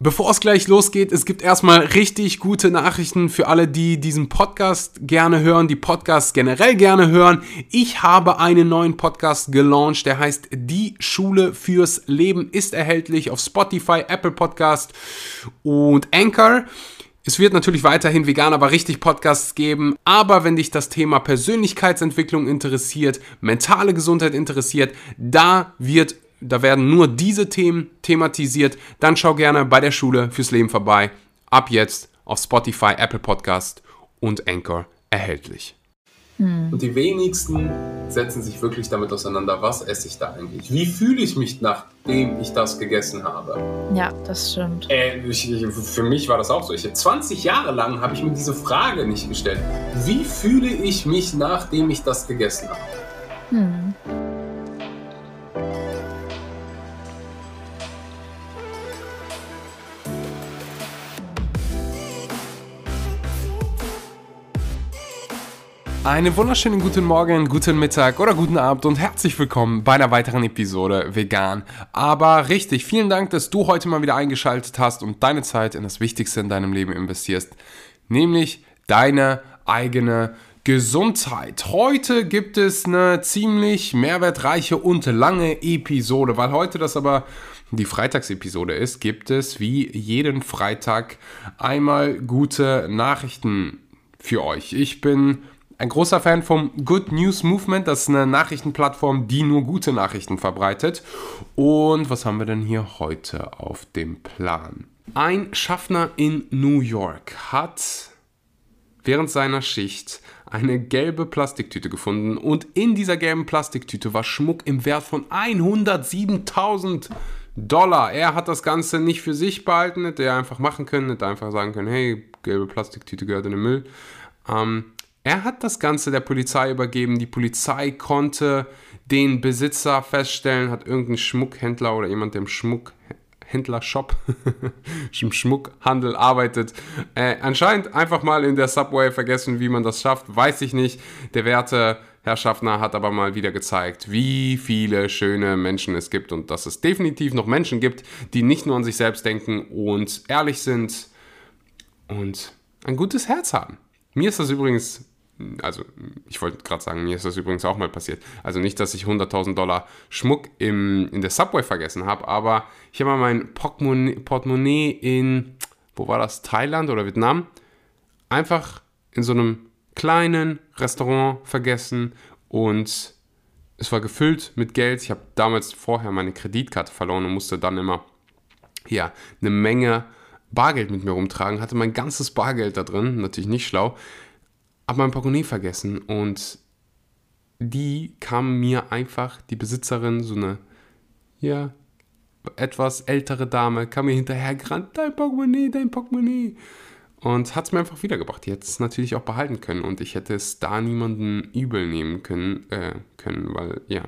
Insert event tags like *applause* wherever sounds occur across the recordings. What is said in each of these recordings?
Bevor es gleich losgeht, es gibt erstmal richtig gute Nachrichten für alle, die diesen Podcast gerne hören, die Podcasts generell gerne hören. Ich habe einen neuen Podcast gelauncht, der heißt Die Schule fürs Leben, ist erhältlich auf Spotify, Apple Podcast und Anchor. Es wird natürlich weiterhin vegan, aber richtig Podcasts geben. Aber wenn dich das Thema Persönlichkeitsentwicklung interessiert, mentale Gesundheit interessiert, da wird da werden nur diese Themen thematisiert. Dann schau gerne bei der Schule fürs Leben vorbei. Ab jetzt auf Spotify, Apple Podcast und Anchor erhältlich. Hm. Und die wenigsten setzen sich wirklich damit auseinander, was esse ich da eigentlich? Wie fühle ich mich, nachdem ich das gegessen habe? Ja, das stimmt. Äh, ich, für mich war das auch so. Ich, 20 Jahre lang habe ich mir diese Frage nicht gestellt. Wie fühle ich mich, nachdem ich das gegessen habe? Hm. Einen wunderschönen guten Morgen, guten Mittag oder guten Abend und herzlich willkommen bei einer weiteren Episode Vegan. Aber richtig, vielen Dank, dass du heute mal wieder eingeschaltet hast und deine Zeit in das Wichtigste in deinem Leben investierst, nämlich deine eigene Gesundheit. Heute gibt es eine ziemlich mehrwertreiche und lange Episode, weil heute das aber die Freitagsepisode ist, gibt es wie jeden Freitag einmal gute Nachrichten für euch. Ich bin ein großer Fan vom Good News Movement. Das ist eine Nachrichtenplattform, die nur gute Nachrichten verbreitet. Und was haben wir denn hier heute auf dem Plan? Ein Schaffner in New York hat während seiner Schicht eine gelbe Plastiktüte gefunden und in dieser gelben Plastiktüte war Schmuck im Wert von 107.000 Dollar. Er hat das Ganze nicht für sich behalten, hätte er einfach machen können, hätte einfach sagen können, hey, gelbe Plastiktüte gehört in den Müll. Ähm, er hat das Ganze der Polizei übergeben. Die Polizei konnte den Besitzer feststellen, hat irgendein Schmuckhändler oder jemand, der im Schmuckhändler-Shop, *laughs* im Schmuckhandel arbeitet, äh, anscheinend einfach mal in der Subway vergessen, wie man das schafft, weiß ich nicht. Der werte Herr Schaffner hat aber mal wieder gezeigt, wie viele schöne Menschen es gibt und dass es definitiv noch Menschen gibt, die nicht nur an sich selbst denken und ehrlich sind und ein gutes Herz haben. Mir ist das übrigens also ich wollte gerade sagen, mir ist das übrigens auch mal passiert. Also nicht, dass ich 100.000 Dollar Schmuck im, in der Subway vergessen habe, aber ich habe mal mein Portemonnaie, Portemonnaie in, wo war das, Thailand oder Vietnam, einfach in so einem kleinen Restaurant vergessen und es war gefüllt mit Geld. Ich habe damals vorher meine Kreditkarte verloren und musste dann immer ja, eine Menge Bargeld mit mir rumtragen, hatte mein ganzes Bargeld da drin, natürlich nicht schlau habe mein Portemonnaie vergessen und die kam mir einfach, die Besitzerin, so eine, ja, etwas ältere Dame, kam mir hinterher gerannt, dein Portemonnaie, dein Portemonnaie. Und hat es mir einfach wiedergebracht. Die hätte es natürlich auch behalten können und ich hätte es da niemanden übel nehmen können, äh, können weil, ja,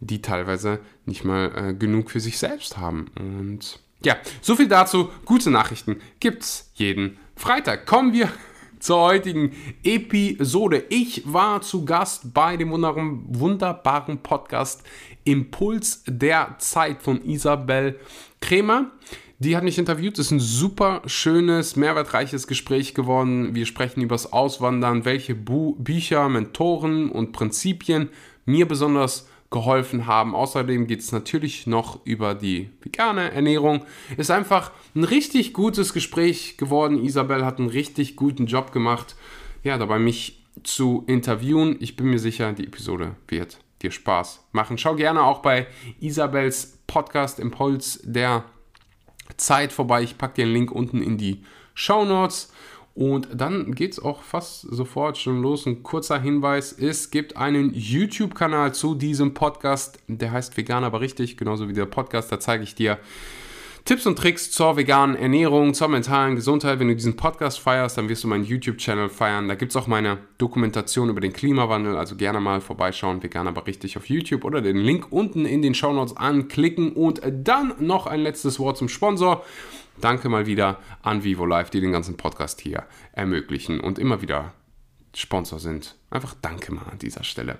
die teilweise nicht mal äh, genug für sich selbst haben. Und ja, so viel dazu. Gute Nachrichten gibt's jeden Freitag. Kommen wir zur heutigen Episode. Ich war zu Gast bei dem wunderbaren Podcast Impuls der Zeit von Isabel Kremer. Die hat mich interviewt. Das ist ein super schönes, mehrwertreiches Gespräch geworden. Wir sprechen über das Auswandern, welche Bu Bücher, Mentoren und Prinzipien mir besonders geholfen haben. Außerdem geht es natürlich noch über die vegane Ernährung. Ist einfach ein richtig gutes Gespräch geworden. Isabel hat einen richtig guten Job gemacht, ja, dabei mich zu interviewen. Ich bin mir sicher, die Episode wird dir Spaß machen. Schau gerne auch bei Isabels Podcast Impuls der Zeit vorbei. Ich packe den Link unten in die Show Notes. Und dann geht es auch fast sofort schon los. Ein kurzer Hinweis: Es gibt einen YouTube-Kanal zu diesem Podcast, der heißt Vegan aber richtig, genauso wie der Podcast. Da zeige ich dir Tipps und Tricks zur veganen Ernährung, zur mentalen Gesundheit. Wenn du diesen Podcast feierst, dann wirst du meinen YouTube-Channel feiern. Da gibt es auch meine Dokumentation über den Klimawandel. Also gerne mal vorbeischauen, vegan aber richtig auf YouTube oder den Link unten in den Show Notes anklicken. Und dann noch ein letztes Wort zum Sponsor. Danke mal wieder an Vivo Live, die den ganzen Podcast hier ermöglichen und immer wieder Sponsor sind. Einfach danke mal an dieser Stelle.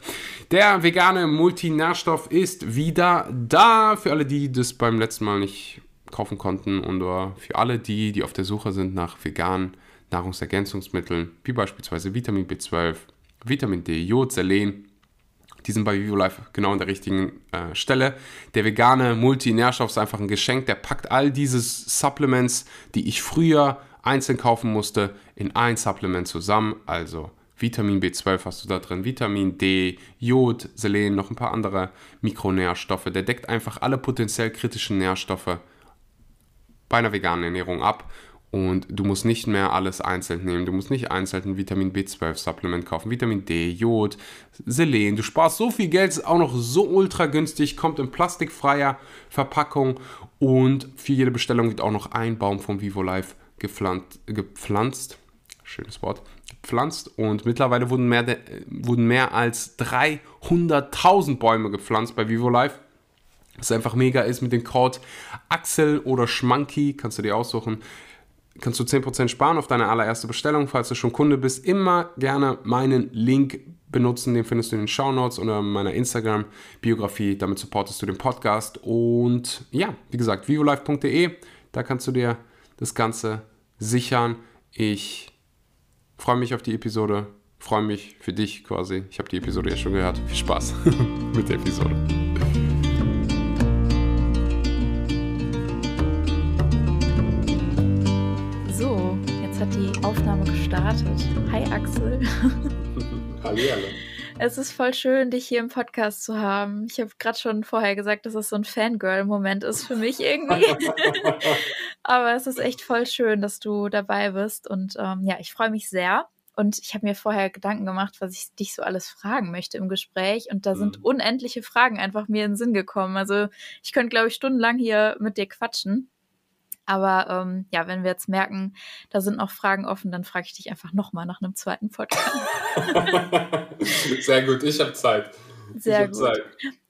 Der vegane Multinährstoff ist wieder da. Für alle, die das beim letzten Mal nicht kaufen konnten und für alle die, die auf der Suche sind nach veganen Nahrungsergänzungsmitteln, wie beispielsweise Vitamin B12, Vitamin D, Jod, Selen, die sind bei VivoLife genau an der richtigen äh, Stelle. Der vegane Multinährstoff ist einfach ein Geschenk, der packt all diese Supplements, die ich früher einzeln kaufen musste, in ein Supplement zusammen. Also Vitamin B12 hast du da drin, Vitamin D, Jod, Selen, noch ein paar andere Mikronährstoffe. Der deckt einfach alle potenziell kritischen Nährstoffe bei einer veganen Ernährung ab und du musst nicht mehr alles einzeln nehmen. Du musst nicht einzeln ein Vitamin B12-Supplement kaufen, Vitamin D, Jod, Selen. Du sparst so viel Geld, ist auch noch so ultra günstig, kommt in plastikfreier Verpackung und für jede Bestellung wird auch noch ein Baum vom Vivo Life gepflanzt. gepflanzt schönes Wort, gepflanzt und mittlerweile wurden mehr, wurden mehr als 300.000 Bäume gepflanzt bei Vivo Life. Was einfach mega ist mit dem Code Axel oder Schmanky, kannst du dir aussuchen kannst du 10% sparen auf deine allererste Bestellung. Falls du schon Kunde bist, immer gerne meinen Link benutzen. Den findest du in den Show Notes oder in meiner Instagram-Biografie. Damit supportest du den Podcast. Und ja, wie gesagt, vivolife.de, da kannst du dir das Ganze sichern. Ich freue mich auf die Episode. Freue mich für dich quasi. Ich habe die Episode ja schon gehört. Viel Spaß *laughs* mit der Episode. Gestartet. Hi Axel. *laughs* Hallo. Es ist voll schön, dich hier im Podcast zu haben. Ich habe gerade schon vorher gesagt, dass es so ein Fangirl-Moment ist für mich irgendwie. *laughs* Aber es ist echt voll schön, dass du dabei bist. Und ähm, ja, ich freue mich sehr. Und ich habe mir vorher Gedanken gemacht, was ich dich so alles fragen möchte im Gespräch. Und da sind mhm. unendliche Fragen einfach mir in den Sinn gekommen. Also ich könnte, glaube ich, stundenlang hier mit dir quatschen. Aber ähm, ja, wenn wir jetzt merken, da sind noch Fragen offen, dann frage ich dich einfach nochmal nach einem zweiten Podcast. *laughs* Sehr gut, ich habe Zeit. Sehr gut. Zeit.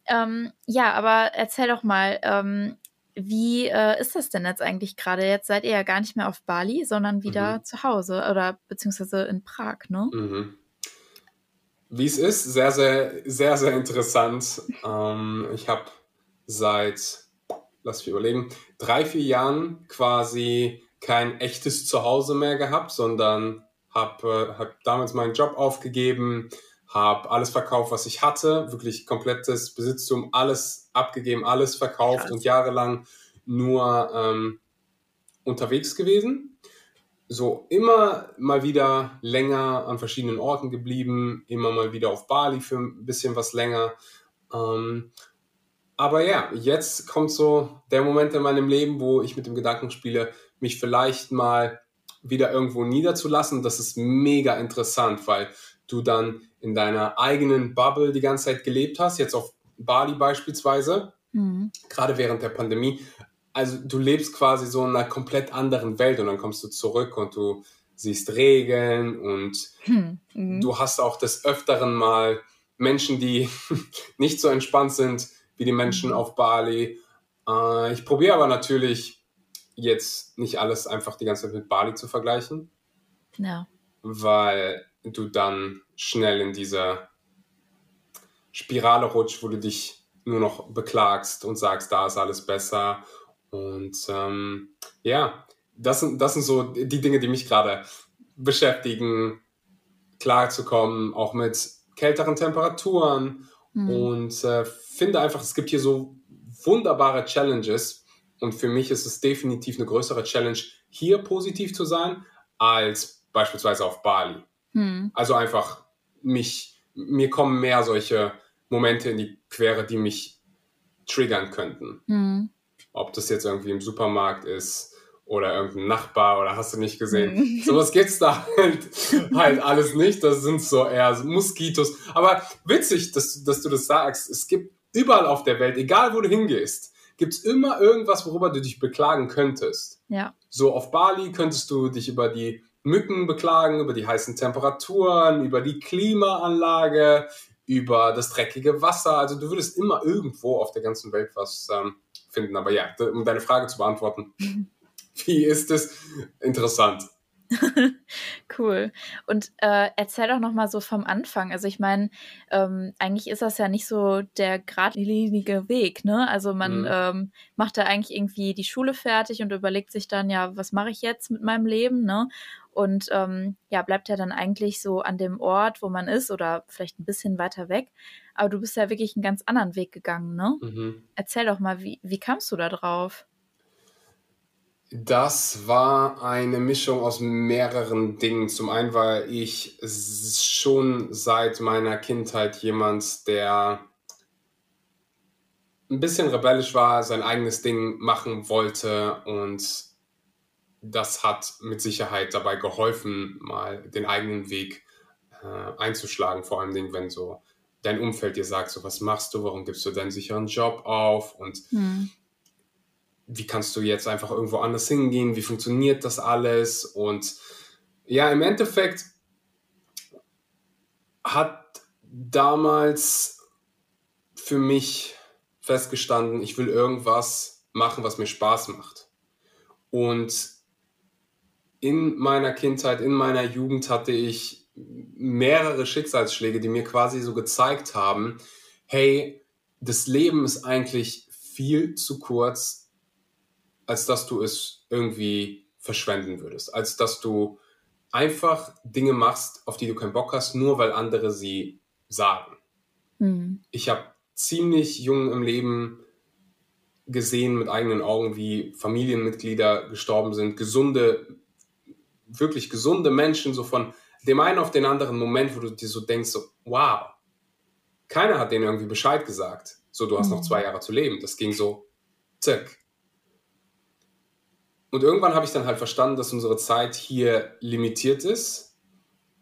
Ähm, ja, aber erzähl doch mal, ähm, wie äh, ist das denn jetzt eigentlich gerade? Jetzt seid ihr ja gar nicht mehr auf Bali, sondern wieder mhm. zu Hause oder beziehungsweise in Prag, ne? Mhm. Wie es ist, sehr, sehr, sehr, sehr interessant. ähm, ich habe seit lass mich überlegen, drei, vier Jahren quasi kein echtes Zuhause mehr gehabt, sondern habe äh, hab damals meinen Job aufgegeben, habe alles verkauft, was ich hatte, wirklich komplettes Besitztum, alles abgegeben, alles verkauft Krass. und jahrelang nur ähm, unterwegs gewesen. So immer mal wieder länger an verschiedenen Orten geblieben, immer mal wieder auf Bali für ein bisschen was länger. Ähm, aber ja, jetzt kommt so der Moment in meinem Leben, wo ich mit dem Gedanken spiele, mich vielleicht mal wieder irgendwo niederzulassen. Das ist mega interessant, weil du dann in deiner eigenen Bubble die ganze Zeit gelebt hast, jetzt auf Bali beispielsweise, mhm. gerade während der Pandemie. Also du lebst quasi so in einer komplett anderen Welt und dann kommst du zurück und du siehst Regeln und hm, mhm. du hast auch des Öfteren mal Menschen, die *laughs* nicht so entspannt sind, wie die Menschen mhm. auf Bali. Äh, ich probiere aber natürlich jetzt nicht alles einfach die ganze Zeit mit Bali zu vergleichen. Ja. Weil du dann schnell in dieser Spirale rutscht, wo du dich nur noch beklagst und sagst, da ist alles besser. Und ähm, ja, das sind, das sind so die Dinge, die mich gerade beschäftigen, klarzukommen, auch mit kälteren Temperaturen mhm. und äh, finde einfach, es gibt hier so wunderbare Challenges und für mich ist es definitiv eine größere Challenge, hier positiv zu sein, als beispielsweise auf Bali. Mhm. Also einfach mich, mir kommen mehr solche Momente in die Quere, die mich triggern könnten. Mhm. Ob das jetzt irgendwie im Supermarkt ist, oder irgendein Nachbar oder hast du nicht gesehen. Mhm. Sowas gibt's da halt, halt alles nicht. Das sind so eher Moskitos. Aber witzig, dass, dass du das sagst. Es gibt überall auf der Welt, egal wo du hingehst, gibt's immer irgendwas, worüber du dich beklagen könntest. Ja. So auf Bali könntest du dich über die Mücken beklagen, über die heißen Temperaturen, über die Klimaanlage, über das dreckige Wasser. Also du würdest immer irgendwo auf der ganzen Welt was ähm, finden. Aber ja, um deine Frage zu beantworten, *laughs* *laughs* Wie ist es? Interessant. *laughs* cool. Und äh, erzähl doch noch mal so vom Anfang. Also ich meine, ähm, eigentlich ist das ja nicht so der geradlinige Weg, ne? Also man mhm. ähm, macht da eigentlich irgendwie die Schule fertig und überlegt sich dann, ja, was mache ich jetzt mit meinem Leben, ne? Und ähm, ja, bleibt ja dann eigentlich so an dem Ort, wo man ist oder vielleicht ein bisschen weiter weg. Aber du bist ja wirklich einen ganz anderen Weg gegangen, ne? Mhm. Erzähl doch mal, wie, wie kamst du da drauf? Das war eine Mischung aus mehreren Dingen. Zum einen war ich schon seit meiner Kindheit jemand, der ein bisschen rebellisch war, sein eigenes Ding machen wollte und das hat mit Sicherheit dabei geholfen, mal den eigenen Weg äh, einzuschlagen. Vor allem, wenn so dein Umfeld dir sagt, so was machst du, warum gibst du deinen sicheren Job auf und hm wie kannst du jetzt einfach irgendwo anders hingehen, wie funktioniert das alles und ja, im Endeffekt hat damals für mich festgestanden, ich will irgendwas machen, was mir Spaß macht. Und in meiner Kindheit, in meiner Jugend hatte ich mehrere Schicksalsschläge, die mir quasi so gezeigt haben, hey, das Leben ist eigentlich viel zu kurz, als dass du es irgendwie verschwenden würdest, als dass du einfach Dinge machst, auf die du keinen Bock hast, nur weil andere sie sagen. Mhm. Ich habe ziemlich jung im Leben gesehen mit eigenen Augen, wie Familienmitglieder gestorben sind, gesunde, wirklich gesunde Menschen, so von dem einen auf den anderen Moment, wo du dir so denkst, so, wow, keiner hat denen irgendwie Bescheid gesagt. So, du hast mhm. noch zwei Jahre zu leben. Das ging so, zack, und irgendwann habe ich dann halt verstanden, dass unsere Zeit hier limitiert ist.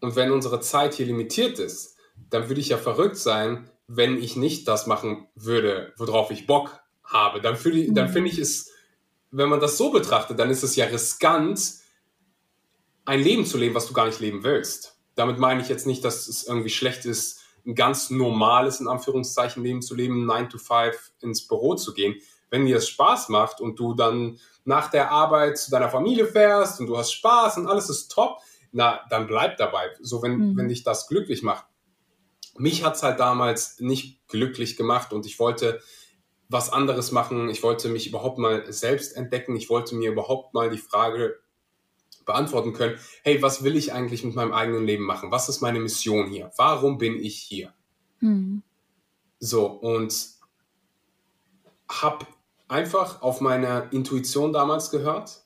Und wenn unsere Zeit hier limitiert ist, dann würde ich ja verrückt sein, wenn ich nicht das machen würde, worauf ich Bock habe. Dann, ich, dann mhm. finde ich es, wenn man das so betrachtet, dann ist es ja riskant, ein Leben zu leben, was du gar nicht leben willst. Damit meine ich jetzt nicht, dass es irgendwie schlecht ist, ein ganz normales, in Anführungszeichen, Leben zu leben, 9 to 5 ins Büro zu gehen. Wenn dir das Spaß macht und du dann nach der Arbeit zu deiner Familie fährst und du hast Spaß und alles ist top, na, dann bleib dabei. So, wenn, mhm. wenn dich das glücklich macht. Mich hat es halt damals nicht glücklich gemacht und ich wollte was anderes machen. Ich wollte mich überhaupt mal selbst entdecken. Ich wollte mir überhaupt mal die Frage beantworten können, hey, was will ich eigentlich mit meinem eigenen Leben machen? Was ist meine Mission hier? Warum bin ich hier? Mhm. So, und habe einfach auf meine Intuition damals gehört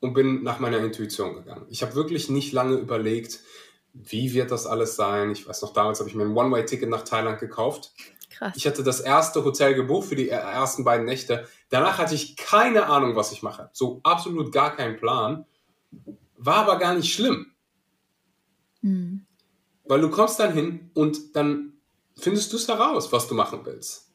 und bin nach meiner Intuition gegangen. Ich habe wirklich nicht lange überlegt, wie wird das alles sein. Ich weiß noch, damals habe ich mir ein One-Way-Ticket nach Thailand gekauft. Krass. Ich hatte das erste Hotel gebucht für die ersten beiden Nächte. Danach hatte ich keine Ahnung, was ich mache. So absolut gar keinen Plan. War aber gar nicht schlimm. Mhm. Weil du kommst dann hin und dann findest du es heraus, was du machen willst.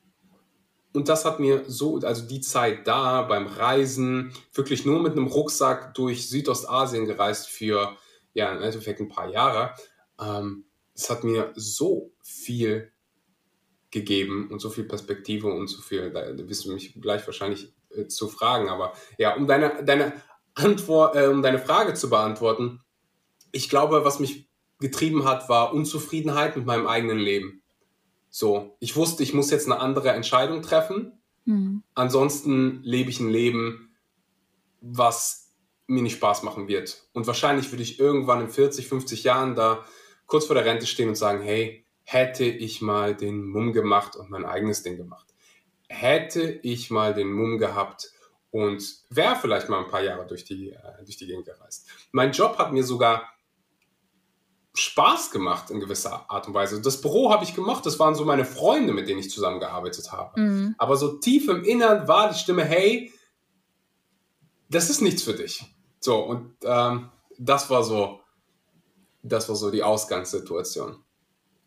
Und das hat mir so, also die Zeit da beim Reisen, wirklich nur mit einem Rucksack durch Südostasien gereist für, ja, im Endeffekt ein paar Jahre. Ähm, es hat mir so viel gegeben und so viel Perspektive und so viel, da wirst du mich gleich wahrscheinlich äh, zu fragen, aber ja, um deine, deine Antwort, äh, um deine Frage zu beantworten, ich glaube, was mich getrieben hat, war Unzufriedenheit mit meinem eigenen Leben. So, ich wusste, ich muss jetzt eine andere Entscheidung treffen. Mhm. Ansonsten lebe ich ein Leben, was mir nicht Spaß machen wird. Und wahrscheinlich würde ich irgendwann in 40, 50 Jahren da kurz vor der Rente stehen und sagen, hey, hätte ich mal den Mumm gemacht und mein eigenes Ding gemacht. Hätte ich mal den Mumm gehabt und wäre vielleicht mal ein paar Jahre durch die, äh, durch die Gegend gereist. Mein Job hat mir sogar Spaß gemacht in gewisser Art und Weise. Das Büro habe ich gemacht, das waren so meine Freunde, mit denen ich zusammengearbeitet habe. Mhm. Aber so tief im Innern war die Stimme, hey, das ist nichts für dich. So, und ähm, das war so, das war so die Ausgangssituation.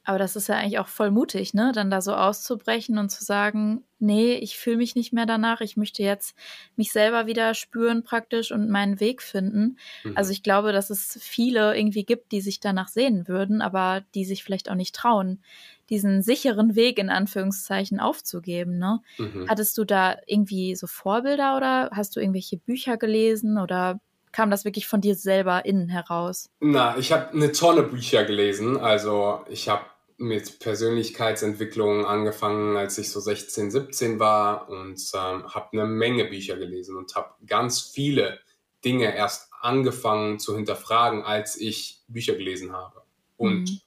Aber das ist ja eigentlich auch voll mutig, ne? Dann da so auszubrechen und zu sagen, nee, ich fühle mich nicht mehr danach, ich möchte jetzt mich selber wieder spüren praktisch und meinen Weg finden. Mhm. Also ich glaube, dass es viele irgendwie gibt, die sich danach sehen würden, aber die sich vielleicht auch nicht trauen, diesen sicheren Weg in Anführungszeichen aufzugeben, ne? Mhm. Hattest du da irgendwie so Vorbilder oder hast du irgendwelche Bücher gelesen oder kam das wirklich von dir selber innen heraus? Na, ich habe eine Tonne Bücher gelesen. Also ich habe mit Persönlichkeitsentwicklung angefangen, als ich so 16, 17 war und ähm, habe eine Menge Bücher gelesen und habe ganz viele Dinge erst angefangen zu hinterfragen, als ich Bücher gelesen habe. Und mhm.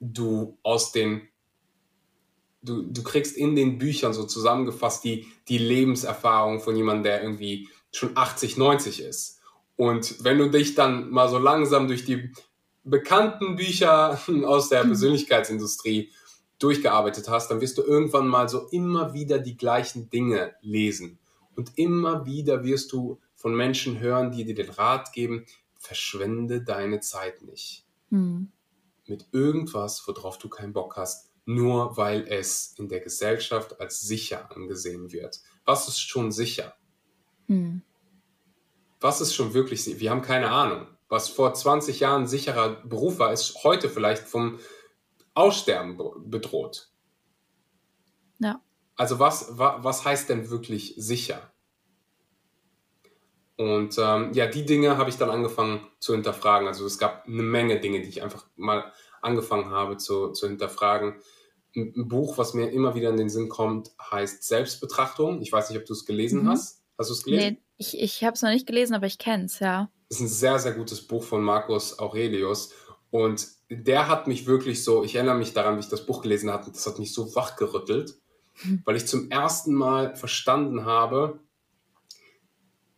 du aus den, du, du kriegst in den Büchern so zusammengefasst die, die Lebenserfahrung von jemandem, der irgendwie schon 80, 90 ist. Und wenn du dich dann mal so langsam durch die bekannten Bücher *laughs* aus der mhm. Persönlichkeitsindustrie durchgearbeitet hast, dann wirst du irgendwann mal so immer wieder die gleichen Dinge lesen. Und immer wieder wirst du von Menschen hören, die dir den Rat geben, verschwende deine Zeit nicht. Mhm. Mit irgendwas, worauf du keinen Bock hast, nur weil es in der Gesellschaft als sicher angesehen wird. Was ist schon sicher? Mhm. Was ist schon wirklich sicher? Wir haben keine Ahnung was vor 20 Jahren sicherer Beruf war, ist heute vielleicht vom Aussterben bedroht. Ja. Also was, was heißt denn wirklich sicher? Und ähm, ja, die Dinge habe ich dann angefangen zu hinterfragen. Also es gab eine Menge Dinge, die ich einfach mal angefangen habe zu, zu hinterfragen. Ein, ein Buch, was mir immer wieder in den Sinn kommt, heißt Selbstbetrachtung. Ich weiß nicht, ob du es gelesen mhm. hast. Hast du es gelesen? Nee, ich, ich habe es noch nicht gelesen, aber ich kenne es, ja ist ein sehr, sehr gutes Buch von Marcus Aurelius. Und der hat mich wirklich so, ich erinnere mich daran, wie ich das Buch gelesen hatte, das hat mich so wachgerüttelt, hm. weil ich zum ersten Mal verstanden habe,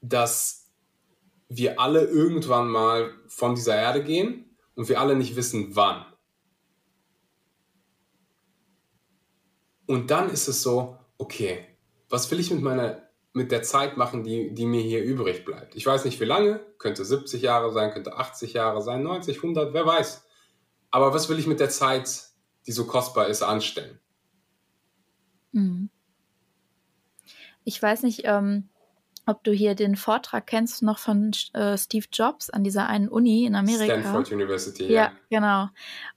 dass wir alle irgendwann mal von dieser Erde gehen und wir alle nicht wissen, wann. Und dann ist es so, okay, was will ich mit meiner mit der Zeit machen, die, die mir hier übrig bleibt. Ich weiß nicht wie lange, könnte 70 Jahre sein, könnte 80 Jahre sein, 90, 100, wer weiß. Aber was will ich mit der Zeit, die so kostbar ist, anstellen? Hm. Ich weiß nicht, ähm, ob du hier den Vortrag kennst noch von äh, Steve Jobs an dieser einen Uni in Amerika. Stanford University, ja. Ja, genau.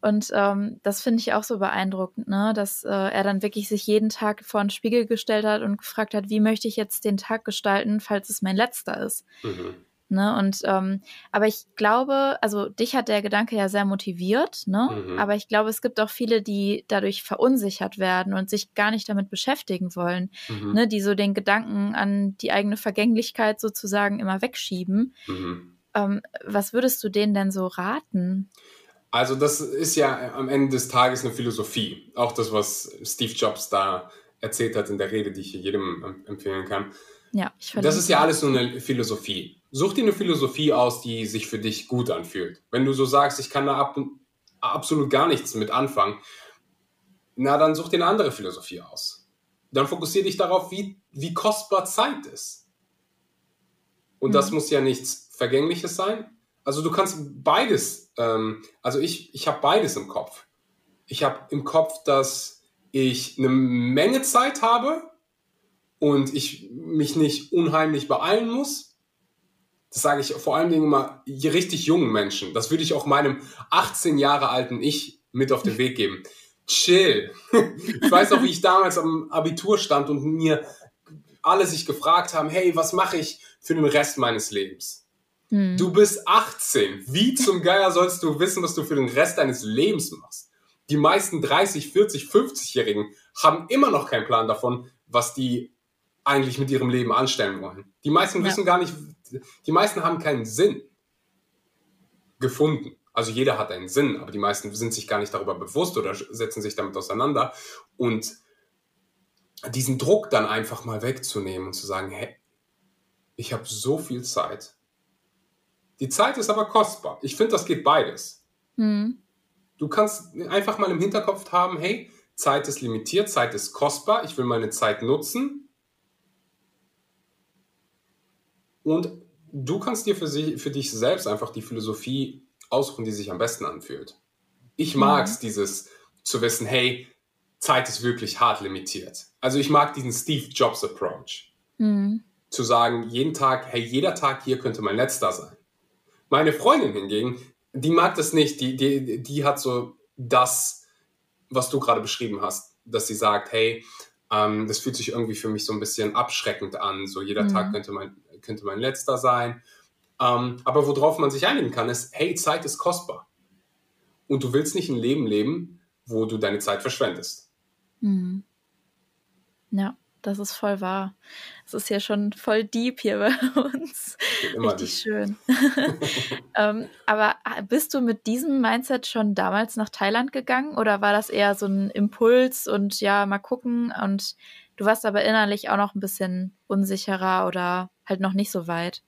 Und ähm, das finde ich auch so beeindruckend, ne? dass äh, er dann wirklich sich jeden Tag vor einen Spiegel gestellt hat und gefragt hat, wie möchte ich jetzt den Tag gestalten, falls es mein letzter ist. Mhm. Ne? Und ähm, aber ich glaube, also dich hat der Gedanke ja sehr motiviert, ne? Mhm. Aber ich glaube, es gibt auch viele, die dadurch verunsichert werden und sich gar nicht damit beschäftigen wollen, mhm. ne? Die so den Gedanken an die eigene Vergänglichkeit sozusagen immer wegschieben. Mhm. Ähm, was würdest du denen denn so raten? Also das ist ja am Ende des Tages eine Philosophie. Auch das, was Steve Jobs da erzählt hat in der Rede, die ich jedem empfehlen kann. Ja, ich Das ist ja alles nur eine Philosophie. Such dir eine Philosophie aus, die sich für dich gut anfühlt. Wenn du so sagst, ich kann da ab, absolut gar nichts mit anfangen, na dann such dir eine andere Philosophie aus. Dann fokussiere dich darauf, wie, wie kostbar Zeit ist. Und mhm. das muss ja nichts Vergängliches sein. Also du kannst beides, ähm, also ich, ich habe beides im Kopf. Ich habe im Kopf, dass ich eine Menge Zeit habe und ich mich nicht unheimlich beeilen muss, das sage ich vor allen Dingen immer richtig jungen Menschen. Das würde ich auch meinem 18 Jahre alten Ich mit auf den Weg geben. Chill. Ich weiß noch, wie ich damals am Abitur stand und mir alle sich gefragt haben, hey, was mache ich für den Rest meines Lebens? Hm. Du bist 18. Wie zum Geier sollst du wissen, was du für den Rest deines Lebens machst? Die meisten 30, 40, 50-Jährigen haben immer noch keinen Plan davon, was die eigentlich mit ihrem Leben anstellen wollen. Die meisten ja. wissen gar nicht, die meisten haben keinen Sinn gefunden. Also jeder hat einen Sinn, aber die meisten sind sich gar nicht darüber bewusst oder setzen sich damit auseinander. Und diesen Druck dann einfach mal wegzunehmen und zu sagen, hey, ich habe so viel Zeit. Die Zeit ist aber kostbar. Ich finde, das geht beides. Mhm. Du kannst einfach mal im Hinterkopf haben, hey, Zeit ist limitiert, Zeit ist kostbar, ich will meine Zeit nutzen Und du kannst dir für, sie, für dich selbst einfach die Philosophie aussuchen, die sich am besten anfühlt. Ich mag es, mhm. dieses zu wissen, hey, Zeit ist wirklich hart limitiert. Also ich mag diesen Steve Jobs Approach. Mhm. Zu sagen, jeden Tag, hey, jeder Tag hier könnte mein letzter sein. Meine Freundin hingegen, die mag das nicht. Die, die, die hat so das, was du gerade beschrieben hast, dass sie sagt, hey, ähm, das fühlt sich irgendwie für mich so ein bisschen abschreckend an. So jeder mhm. Tag könnte mein, könnte mein letzter sein. Ähm, aber worauf man sich einigen kann, ist, hey, Zeit ist kostbar. Und du willst nicht ein Leben leben, wo du deine Zeit verschwendest. Mhm. Ja, das ist voll wahr. Es ist ja schon voll deep hier bei uns. Immer Richtig deep. schön. *laughs* ähm, aber äh, bist du mit diesem Mindset schon damals nach Thailand gegangen oder war das eher so ein Impuls und ja, mal gucken und du warst aber innerlich auch noch ein bisschen unsicherer oder halt noch nicht so weit?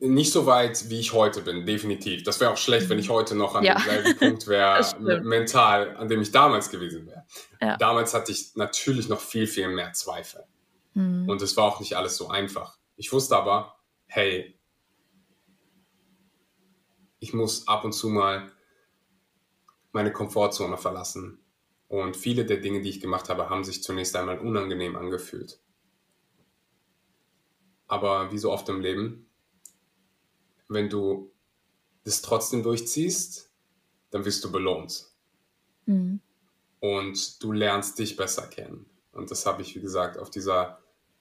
nicht so weit, wie ich heute bin, definitiv. Das wäre auch schlecht, wenn ich heute noch an ja. demselben *laughs* Punkt wäre, mental, an dem ich damals gewesen wäre. Ja. Damals hatte ich natürlich noch viel, viel mehr Zweifel. Mhm. Und es war auch nicht alles so einfach. Ich wusste aber, hey, ich muss ab und zu mal meine Komfortzone verlassen. Und viele der Dinge, die ich gemacht habe, haben sich zunächst einmal unangenehm angefühlt. Aber wie so oft im Leben, wenn du das trotzdem durchziehst, dann wirst du belohnt. Mhm. Und du lernst dich besser kennen. Und das habe ich, wie gesagt, auf dieser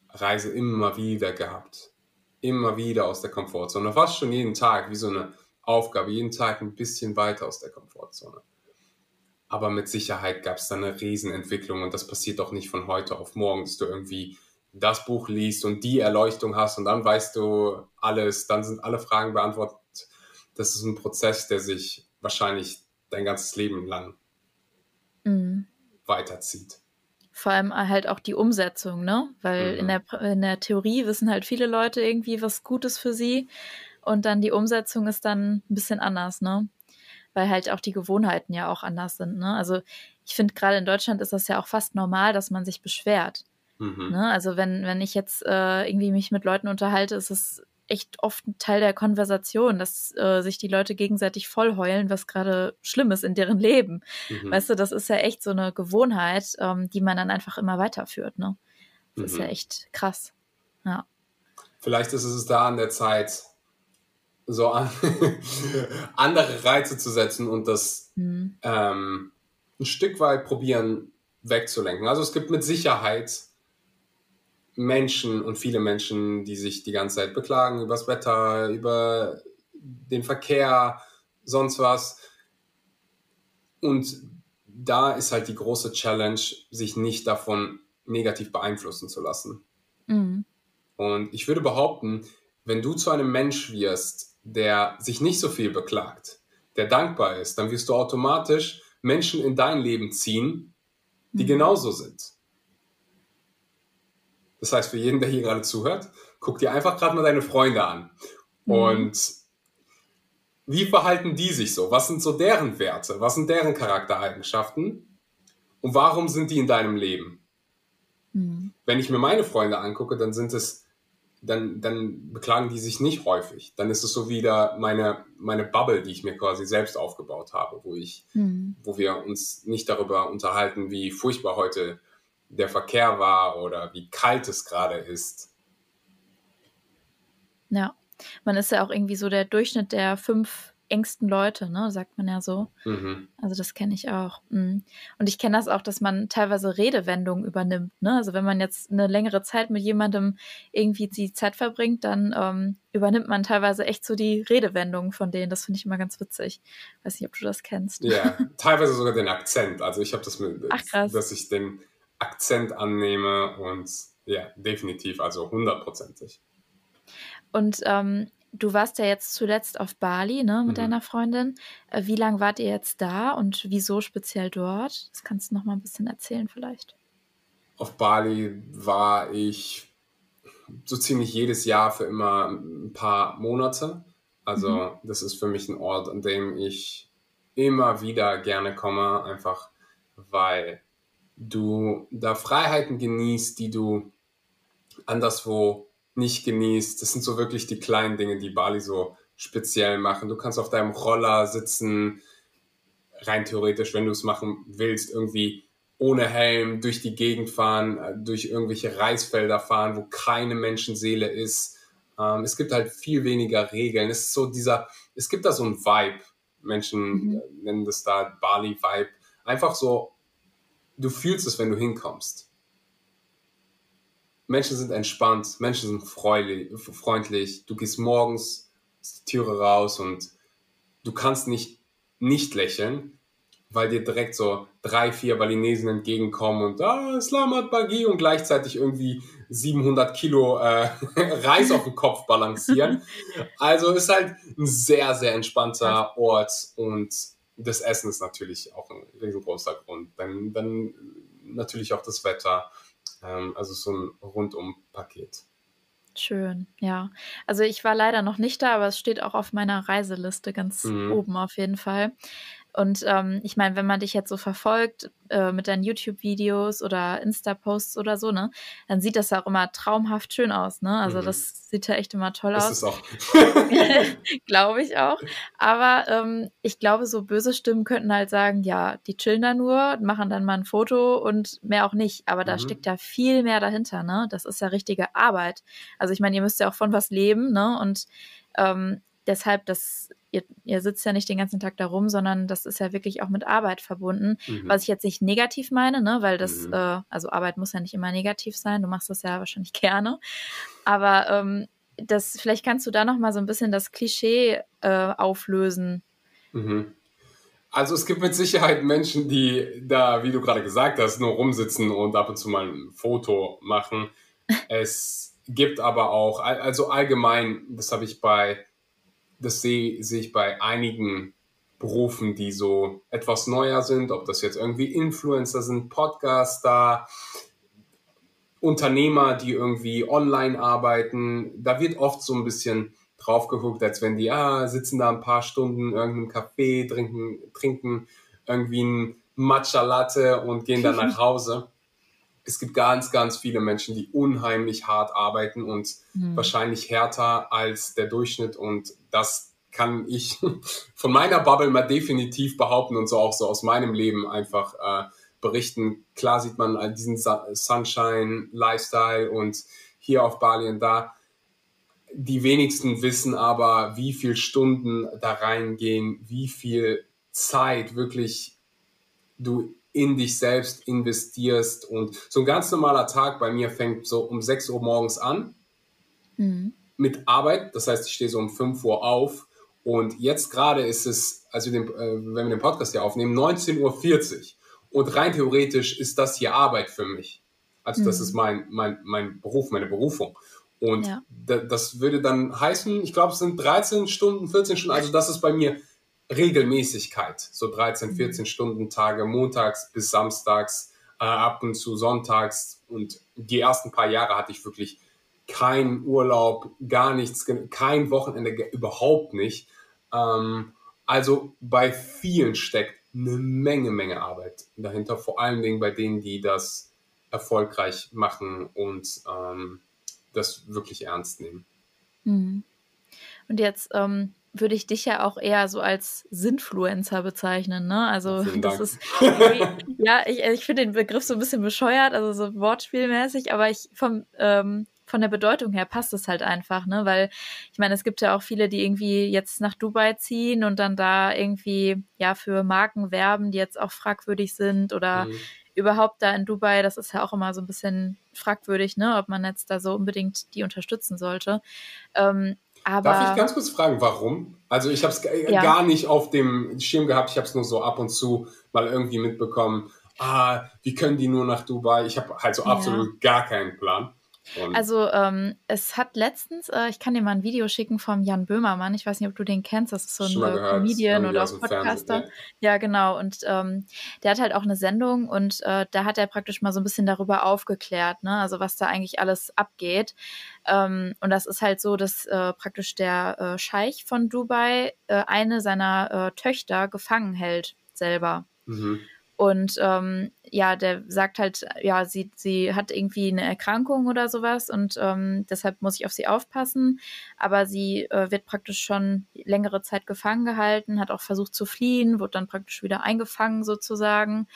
Reise immer wieder gehabt. Immer wieder aus der Komfortzone. Fast schon jeden Tag, wie so eine Aufgabe, jeden Tag ein bisschen weiter aus der Komfortzone. Aber mit Sicherheit gab es da eine Riesenentwicklung und das passiert doch nicht von heute auf morgen, dass du irgendwie das Buch liest und die Erleuchtung hast und dann weißt du alles, dann sind alle Fragen beantwortet. Das ist ein Prozess, der sich wahrscheinlich dein ganzes Leben lang mhm. weiterzieht. Vor allem halt auch die Umsetzung, ne? Weil mhm. in, der, in der Theorie wissen halt viele Leute irgendwie was Gutes für sie und dann die Umsetzung ist dann ein bisschen anders, ne? Weil halt auch die Gewohnheiten ja auch anders sind, ne? Also ich finde gerade in Deutschland ist das ja auch fast normal, dass man sich beschwert. Mhm. Ne? Also wenn, wenn ich jetzt äh, irgendwie mich mit Leuten unterhalte, ist es echt oft ein Teil der Konversation, dass äh, sich die Leute gegenseitig voll heulen, was gerade schlimm ist in deren Leben. Mhm. Weißt du, das ist ja echt so eine Gewohnheit, ähm, die man dann einfach immer weiterführt. Ne? Das mhm. ist ja mhm. echt krass. Ja. Vielleicht ist es da an der Zeit, so an *laughs* andere Reize zu setzen und das mhm. ähm, ein Stück weit probieren wegzulenken. Also es gibt mit Sicherheit Menschen und viele Menschen, die sich die ganze Zeit beklagen über das Wetter, über den Verkehr, sonst was. Und da ist halt die große Challenge, sich nicht davon negativ beeinflussen zu lassen. Mhm. Und ich würde behaupten, wenn du zu einem Mensch wirst, der sich nicht so viel beklagt, der dankbar ist, dann wirst du automatisch Menschen in dein Leben ziehen, die mhm. genauso sind. Das heißt, für jeden, der hier gerade zuhört, guck dir einfach gerade mal deine Freunde an. Mhm. Und wie verhalten die sich so? Was sind so deren Werte? Was sind deren Charaktereigenschaften? Und warum sind die in deinem Leben? Mhm. Wenn ich mir meine Freunde angucke, dann sind es, dann, dann beklagen die sich nicht häufig. Dann ist es so wieder meine, meine Bubble, die ich mir quasi selbst aufgebaut habe, wo ich, mhm. wo wir uns nicht darüber unterhalten, wie furchtbar heute der Verkehr war oder wie kalt es gerade ist. Ja, man ist ja auch irgendwie so der Durchschnitt der fünf engsten Leute, ne, sagt man ja so. Mhm. Also das kenne ich auch. Mhm. Und ich kenne das auch, dass man teilweise Redewendungen übernimmt. Ne? Also wenn man jetzt eine längere Zeit mit jemandem irgendwie die Zeit verbringt, dann ähm, übernimmt man teilweise echt so die Redewendungen von denen. Das finde ich immer ganz witzig. Weiß nicht, ob du das kennst. Ja, teilweise sogar den Akzent. Also ich habe das mit, Ach, dass ich den Akzent annehme und ja, definitiv, also hundertprozentig. Und ähm, du warst ja jetzt zuletzt auf Bali ne, mit mhm. deiner Freundin. Äh, wie lange wart ihr jetzt da und wieso speziell dort? Das kannst du noch mal ein bisschen erzählen vielleicht. Auf Bali war ich so ziemlich jedes Jahr für immer ein paar Monate. Also mhm. das ist für mich ein Ort, an dem ich immer wieder gerne komme, einfach weil du da Freiheiten genießt, die du anderswo nicht genießt. Das sind so wirklich die kleinen Dinge, die Bali so speziell machen. Du kannst auf deinem Roller sitzen, rein theoretisch, wenn du es machen willst, irgendwie ohne Helm durch die Gegend fahren, äh, durch irgendwelche Reisfelder fahren, wo keine Menschenseele ist. Ähm, es gibt halt viel weniger Regeln. Es ist so dieser, es gibt da so ein Vibe. Menschen mhm. Äh, nennen das da Bali-Vibe. Einfach so du fühlst es, wenn du hinkommst. Menschen sind entspannt, Menschen sind freundlich, du gehst morgens die Türe raus und du kannst nicht nicht lächeln, weil dir direkt so drei, vier Balinesen entgegenkommen und ah, Slamat Bagi und gleichzeitig irgendwie 700 Kilo äh, *laughs* Reis auf dem Kopf balancieren. *laughs* Also ist halt ein sehr, sehr entspannter Ort und das Essen ist natürlich auch ein riesengroßer Grund. Dann, dann natürlich auch das Wetter. Ähm, also so ein Rundum-Paket. Schön, ja. Also ich war leider noch nicht da, aber es steht auch auf meiner Reiseliste ganz mhm. oben auf jeden Fall. Und ähm, ich meine, wenn man dich jetzt so verfolgt äh, mit deinen YouTube-Videos oder Insta-Posts oder so, ne, dann sieht das auch immer traumhaft schön aus, ne? Also mhm. das sieht ja echt immer toll aus. Das ist auch. *laughs* *laughs* glaube ich auch. Aber ähm, ich glaube, so böse Stimmen könnten halt sagen, ja, die chillen da nur, machen dann mal ein Foto und mehr auch nicht. Aber da mhm. steckt ja viel mehr dahinter, ne? Das ist ja richtige Arbeit. Also ich meine, ihr müsst ja auch von was leben, ne? Und ähm, deshalb, das, ihr, ihr sitzt ja nicht den ganzen Tag da rum, sondern das ist ja wirklich auch mit Arbeit verbunden. Mhm. Was ich jetzt nicht negativ meine, ne, weil das, mhm. äh, also Arbeit muss ja nicht immer negativ sein, du machst das ja wahrscheinlich *laughs* gerne. Aber ähm, das, vielleicht kannst du da nochmal so ein bisschen das Klischee äh, auflösen. Mhm. Also es gibt mit Sicherheit Menschen, die da, wie du gerade gesagt hast, nur rumsitzen und ab und zu mal ein Foto machen. *laughs* es gibt aber auch, also allgemein, das habe ich bei das sehe, sehe ich bei einigen Berufen, die so etwas neuer sind, ob das jetzt irgendwie Influencer sind, Podcaster, Unternehmer, die irgendwie online arbeiten. Da wird oft so ein bisschen drauf geguckt, als wenn die, ah, sitzen da ein paar Stunden in irgendeinem Café, trinken, trinken irgendwie ein Matcha Latte und gehen dann *laughs* nach Hause es gibt ganz, ganz viele Menschen, die unheimlich hart arbeiten und mhm. wahrscheinlich härter als der Durchschnitt. Und das kann ich *laughs* von meiner Bubble mal definitiv behaupten und so auch so aus meinem Leben einfach äh, berichten. Klar sieht man all diesen Sunshine, Lifestyle und hier auf Bali und da. Die wenigsten wissen aber, wie viele Stunden da reingehen, wie viel Zeit wirklich du in dich selbst investierst. Und so ein ganz normaler Tag bei mir fängt so um 6 Uhr morgens an mhm. mit Arbeit. Das heißt, ich stehe so um 5 Uhr auf. Und jetzt gerade ist es, also den, äh, wenn wir den Podcast hier aufnehmen, 19.40 Uhr. Und rein theoretisch ist das hier Arbeit für mich. Also mhm. das ist mein, mein, mein Beruf, meine Berufung. Und ja. das würde dann heißen, ich glaube, es sind 13 Stunden, 14 Stunden. Also das ist bei mir Regelmäßigkeit, so 13, 14 mhm. Stunden Tage, montags bis samstags, äh, ab und zu sonntags. Und die ersten paar Jahre hatte ich wirklich keinen Urlaub, gar nichts, kein Wochenende, überhaupt nicht. Ähm, also bei vielen steckt eine Menge, Menge Arbeit dahinter, vor allen Dingen bei denen, die das erfolgreich machen und ähm, das wirklich ernst nehmen. Mhm. Und jetzt ähm, würde ich dich ja auch eher so als Sinfluencer bezeichnen, ne? Also das ist *laughs* ja, ich, ich finde den Begriff so ein bisschen bescheuert, also so wortspielmäßig, aber ich vom ähm, von der Bedeutung her passt es halt einfach, ne? Weil ich meine, es gibt ja auch viele, die irgendwie jetzt nach Dubai ziehen und dann da irgendwie ja für Marken werben, die jetzt auch fragwürdig sind oder mhm. überhaupt da in Dubai, das ist ja auch immer so ein bisschen fragwürdig, ne? Ob man jetzt da so unbedingt die unterstützen sollte. Ähm, aber Darf ich ganz kurz fragen, warum? Also ich habe es ja. gar nicht auf dem Schirm gehabt, ich habe es nur so ab und zu mal irgendwie mitbekommen. Ah, wie können die nur nach Dubai? Ich habe halt so absolut ja. gar keinen Plan. Und also ähm, es hat letztens, äh, ich kann dir mal ein Video schicken vom Jan Böhmermann. Ich weiß nicht, ob du den kennst. Das ist so ein äh, Comedian oder auch Podcaster. Ja. ja. genau. Und ähm, der hat halt auch eine Sendung und äh, da hat er praktisch mal so ein bisschen darüber aufgeklärt, ne? Also was da eigentlich alles abgeht. Ähm, und das ist halt so, dass äh, praktisch der äh, Scheich von Dubai äh, eine seiner Töchter gefangen hält selber. Mhm. Und ähm, ja, der sagt halt, ja, sie, sie hat irgendwie eine Erkrankung oder sowas und ähm, deshalb muss ich auf sie aufpassen. Aber sie äh, wird praktisch schon längere Zeit gefangen gehalten, hat auch versucht zu fliehen, wurde dann praktisch wieder eingefangen sozusagen.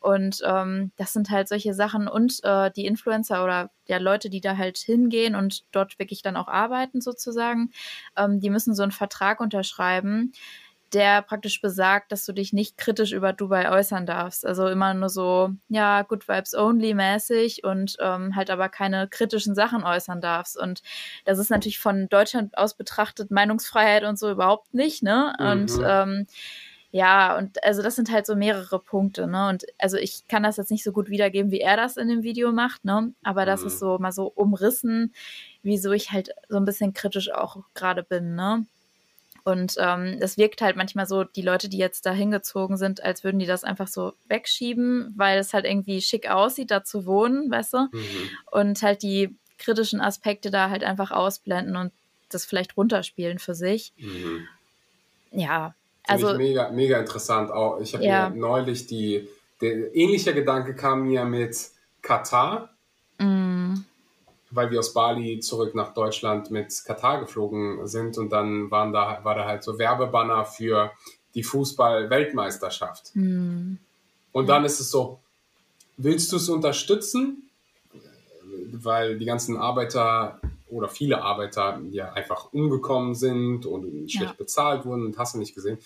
Und ähm, das sind halt solche Sachen und äh, die Influencer oder ja Leute, die da halt hingehen und dort wirklich dann auch arbeiten sozusagen, ähm, die müssen so einen Vertrag unterschreiben der praktisch besagt, dass du dich nicht kritisch über Dubai äußern darfst. Also immer nur so, ja, Good Vibes Only mäßig und ähm, halt aber keine kritischen Sachen äußern darfst. Und das ist natürlich von Deutschland aus betrachtet Meinungsfreiheit und so überhaupt nicht, ne? Mhm. Und ähm, ja, und also das sind halt so mehrere Punkte, ne? Und also ich kann das jetzt nicht so gut wiedergeben, wie er das in dem Video macht, ne? Aber das mhm. ist so mal so umrissen, wieso ich halt so ein bisschen kritisch auch gerade bin, ne? Und ähm, es wirkt halt manchmal so, die Leute, die jetzt da hingezogen sind, als würden die das einfach so wegschieben, weil es halt irgendwie schick aussieht, da zu wohnen, weißt du? Mhm. Und halt die kritischen Aspekte da halt einfach ausblenden und das vielleicht runterspielen für sich. Mhm. Ja, also. mega, mega interessant. Auch ich habe ja. mir neulich die, der ähnliche Gedanke kam mir mit Katar. Mhm weil wir aus Bali zurück nach Deutschland mit Katar geflogen sind und dann waren da, war da halt so Werbebanner für die Fußball-Weltmeisterschaft. Mhm. Und dann ist es so, willst du es unterstützen? Weil die ganzen Arbeiter oder viele Arbeiter ja einfach umgekommen sind und schlecht ja. bezahlt wurden und hast du nicht gesehen.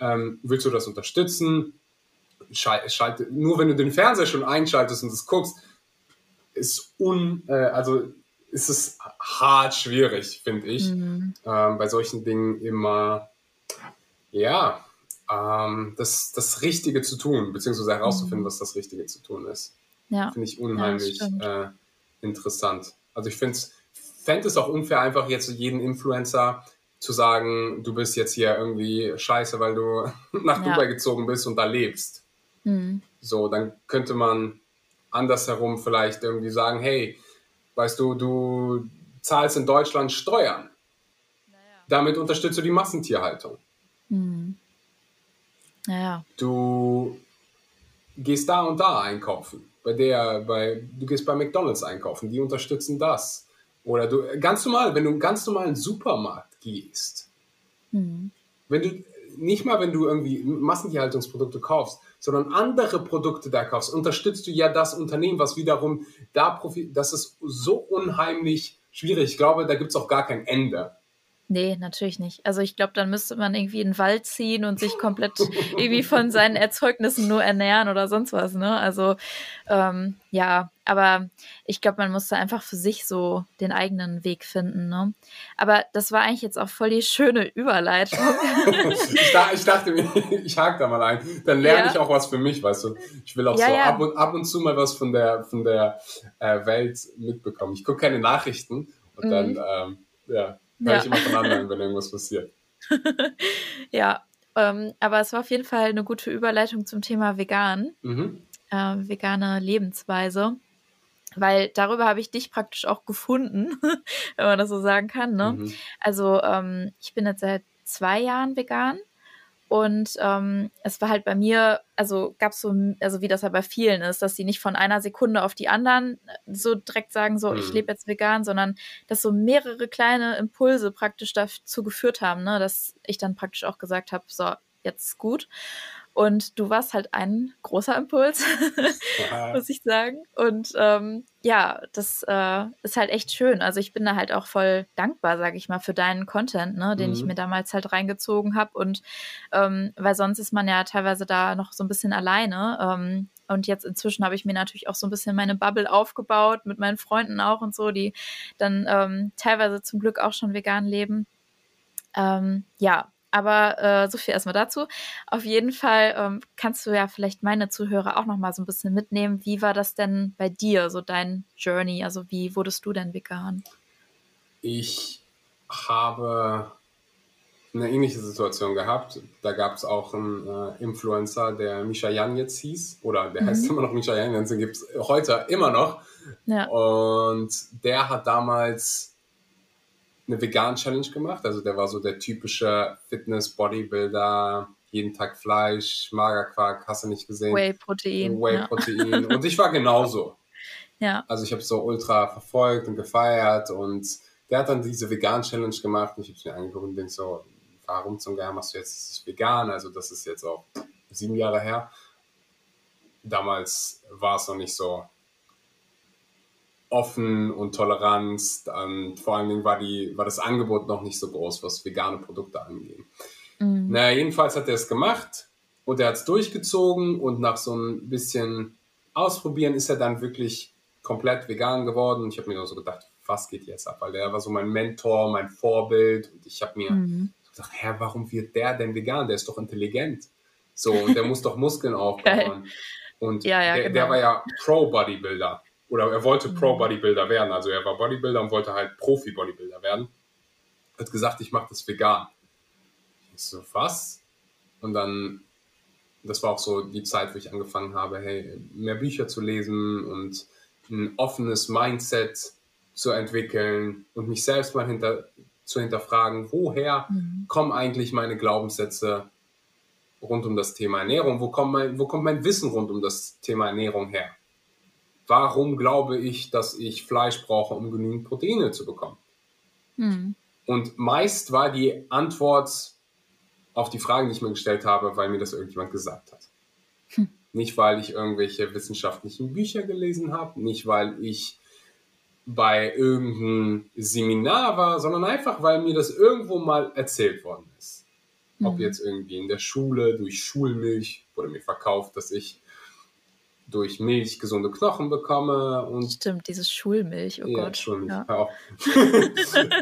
Ähm, willst du das unterstützen? Schal schalte, nur wenn du den Fernseher schon einschaltest und das guckst, ist un, äh, also ist es hart schwierig, finde ich, mhm. ähm, bei solchen Dingen immer, ja, ähm, das, das Richtige zu tun, beziehungsweise herauszufinden, mhm. was das Richtige zu tun ist. Ja. Finde ich unheimlich ja, äh, interessant. Also ich finde fände es auch unfair, einfach jetzt jeden Influencer zu sagen, du bist jetzt hier irgendwie scheiße, weil du *laughs* nach ja. Dubai gezogen bist und da lebst. Mhm. So, dann könnte man andersherum vielleicht irgendwie sagen, hey, weißt du, du zahlst in Deutschland Steuern. Naja. Damit unterstützt du die Massentierhaltung. Mhm. Naja. Du gehst da und da einkaufen. Bei der, bei, du gehst bei McDonalds einkaufen, die unterstützen das. Oder du, ganz normal, wenn du ganz normalen Supermarkt gehst, mhm. wenn du, nicht mal wenn du irgendwie Massentierhaltungsprodukte kaufst, sondern andere Produkte da kaufst, unterstützt du ja das Unternehmen, was wiederum da profitiert. Das ist so unheimlich schwierig. Ich glaube, da gibt es auch gar kein Ende. Nee, natürlich nicht. Also ich glaube, dann müsste man irgendwie in den Wald ziehen und sich komplett irgendwie von seinen Erzeugnissen nur ernähren oder sonst was, ne? Also ähm, ja, aber ich glaube, man muss da einfach für sich so den eigenen Weg finden, ne? Aber das war eigentlich jetzt auch voll die schöne Überleitung. *laughs* ich, dachte, ich, dachte mir, *laughs* ich hake da mal ein. Dann lerne ja. ich auch was für mich, weißt du. Ich will auch ja, so ja. Ab, und, ab und zu mal was von der, von der äh, Welt mitbekommen. Ich gucke keine Nachrichten und mhm. dann, ähm, ja Höre ja. ich immer von anderen, wenn irgendwas passiert. *laughs* ja, ähm, aber es war auf jeden Fall eine gute Überleitung zum Thema vegan, mhm. äh, vegane Lebensweise. Weil darüber habe ich dich praktisch auch gefunden, *laughs* wenn man das so sagen kann. Ne? Mhm. Also ähm, ich bin jetzt seit zwei Jahren vegan und ähm, es war halt bei mir, also gab es so, also wie das halt bei vielen ist, dass sie nicht von einer Sekunde auf die anderen äh, so direkt sagen, so, mhm. ich lebe jetzt vegan, sondern dass so mehrere kleine Impulse praktisch dazu geführt haben, ne, dass ich dann praktisch auch gesagt habe, so, jetzt gut. Und du warst halt ein großer Impuls, *laughs* muss ich sagen. Und ähm, ja, das äh, ist halt echt schön. Also ich bin da halt auch voll dankbar, sage ich mal, für deinen Content, ne, den mhm. ich mir damals halt reingezogen habe. Und ähm, weil sonst ist man ja teilweise da noch so ein bisschen alleine. Ähm, und jetzt inzwischen habe ich mir natürlich auch so ein bisschen meine Bubble aufgebaut, mit meinen Freunden auch und so, die dann ähm, teilweise zum Glück auch schon vegan leben. Ähm, ja, aber äh, so viel erstmal dazu. Auf jeden Fall ähm, kannst du ja vielleicht meine Zuhörer auch noch mal so ein bisschen mitnehmen. Wie war das denn bei dir, so dein Journey? Also wie wurdest du denn vegan? Ich habe eine ähnliche Situation gehabt. Da gab es auch einen äh, Influencer, der Misha Jan jetzt hieß, oder der mhm. heißt immer noch Misha Jan, den gibt es heute immer noch. Ja. Und der hat damals eine Vegan-Challenge gemacht. Also der war so der typische Fitness-Bodybuilder, jeden Tag Fleisch, Magerquark, hast du nicht gesehen? Whey-Protein. Whey-Protein. Ja. *laughs* Und ich war genauso. Ja. Also ich habe so ultra verfolgt und gefeiert und der hat dann diese Vegan-Challenge gemacht und ich habe es mir angeguckt und denke so, warum zum Geier machst du jetzt vegan? Also das ist jetzt auch sieben Jahre her. Damals war es noch nicht so offen und Toleranz. Und vor allen Dingen war, die, war das Angebot noch nicht so groß, was vegane Produkte angeht. Mhm. Naja, jedenfalls hat er es gemacht und er hat es durchgezogen und nach so ein bisschen Ausprobieren ist er dann wirklich komplett vegan geworden. Und ich habe mir so gedacht, was geht jetzt ab? Weil der war so mein Mentor, mein Vorbild. Und ich habe mir mhm. gedacht, hä, warum wird der denn vegan? Der ist doch intelligent. So, und der *laughs* muss doch Muskeln aufbauen. Und ja, ja, der, genau. der, war ja Pro-Bodybuilder. Oder er wollte mhm. Pro-Bodybuilder werden. Also er war Bodybuilder und wollte halt Profi-Bodybuilder werden. Hat gesagt, ich mache das vegan. Ich so, was? Und dann, das war auch so die Zeit, wo ich angefangen habe, hey, mehr Bücher zu lesen und ein offenes Mindset zu entwickeln und mich selbst mal hinter, zu hinterfragen, woher mhm. kommen eigentlich meine Glaubenssätze rund um das Thema Ernährung? Wo kommt, mein, wo kommt mein Wissen rund um das Thema Ernährung her? Warum glaube ich, dass ich Fleisch brauche, um genügend Proteine zu bekommen? Mhm. Und meist war die Antwort auf die Fragen, die ich mir gestellt habe, weil mir das irgendjemand gesagt hat. Hm. Nicht, weil ich irgendwelche wissenschaftlichen Bücher gelesen habe, nicht, weil ich bei irgendeinem Seminar war, sondern einfach, weil mir das irgendwo mal erzählt worden ist. Ob jetzt irgendwie in der Schule, durch Schulmilch wurde mir verkauft, dass ich durch Milch gesunde Knochen bekomme. Und Stimmt, dieses Schulmilch, oh ja, Gott. Schulmilch, ja.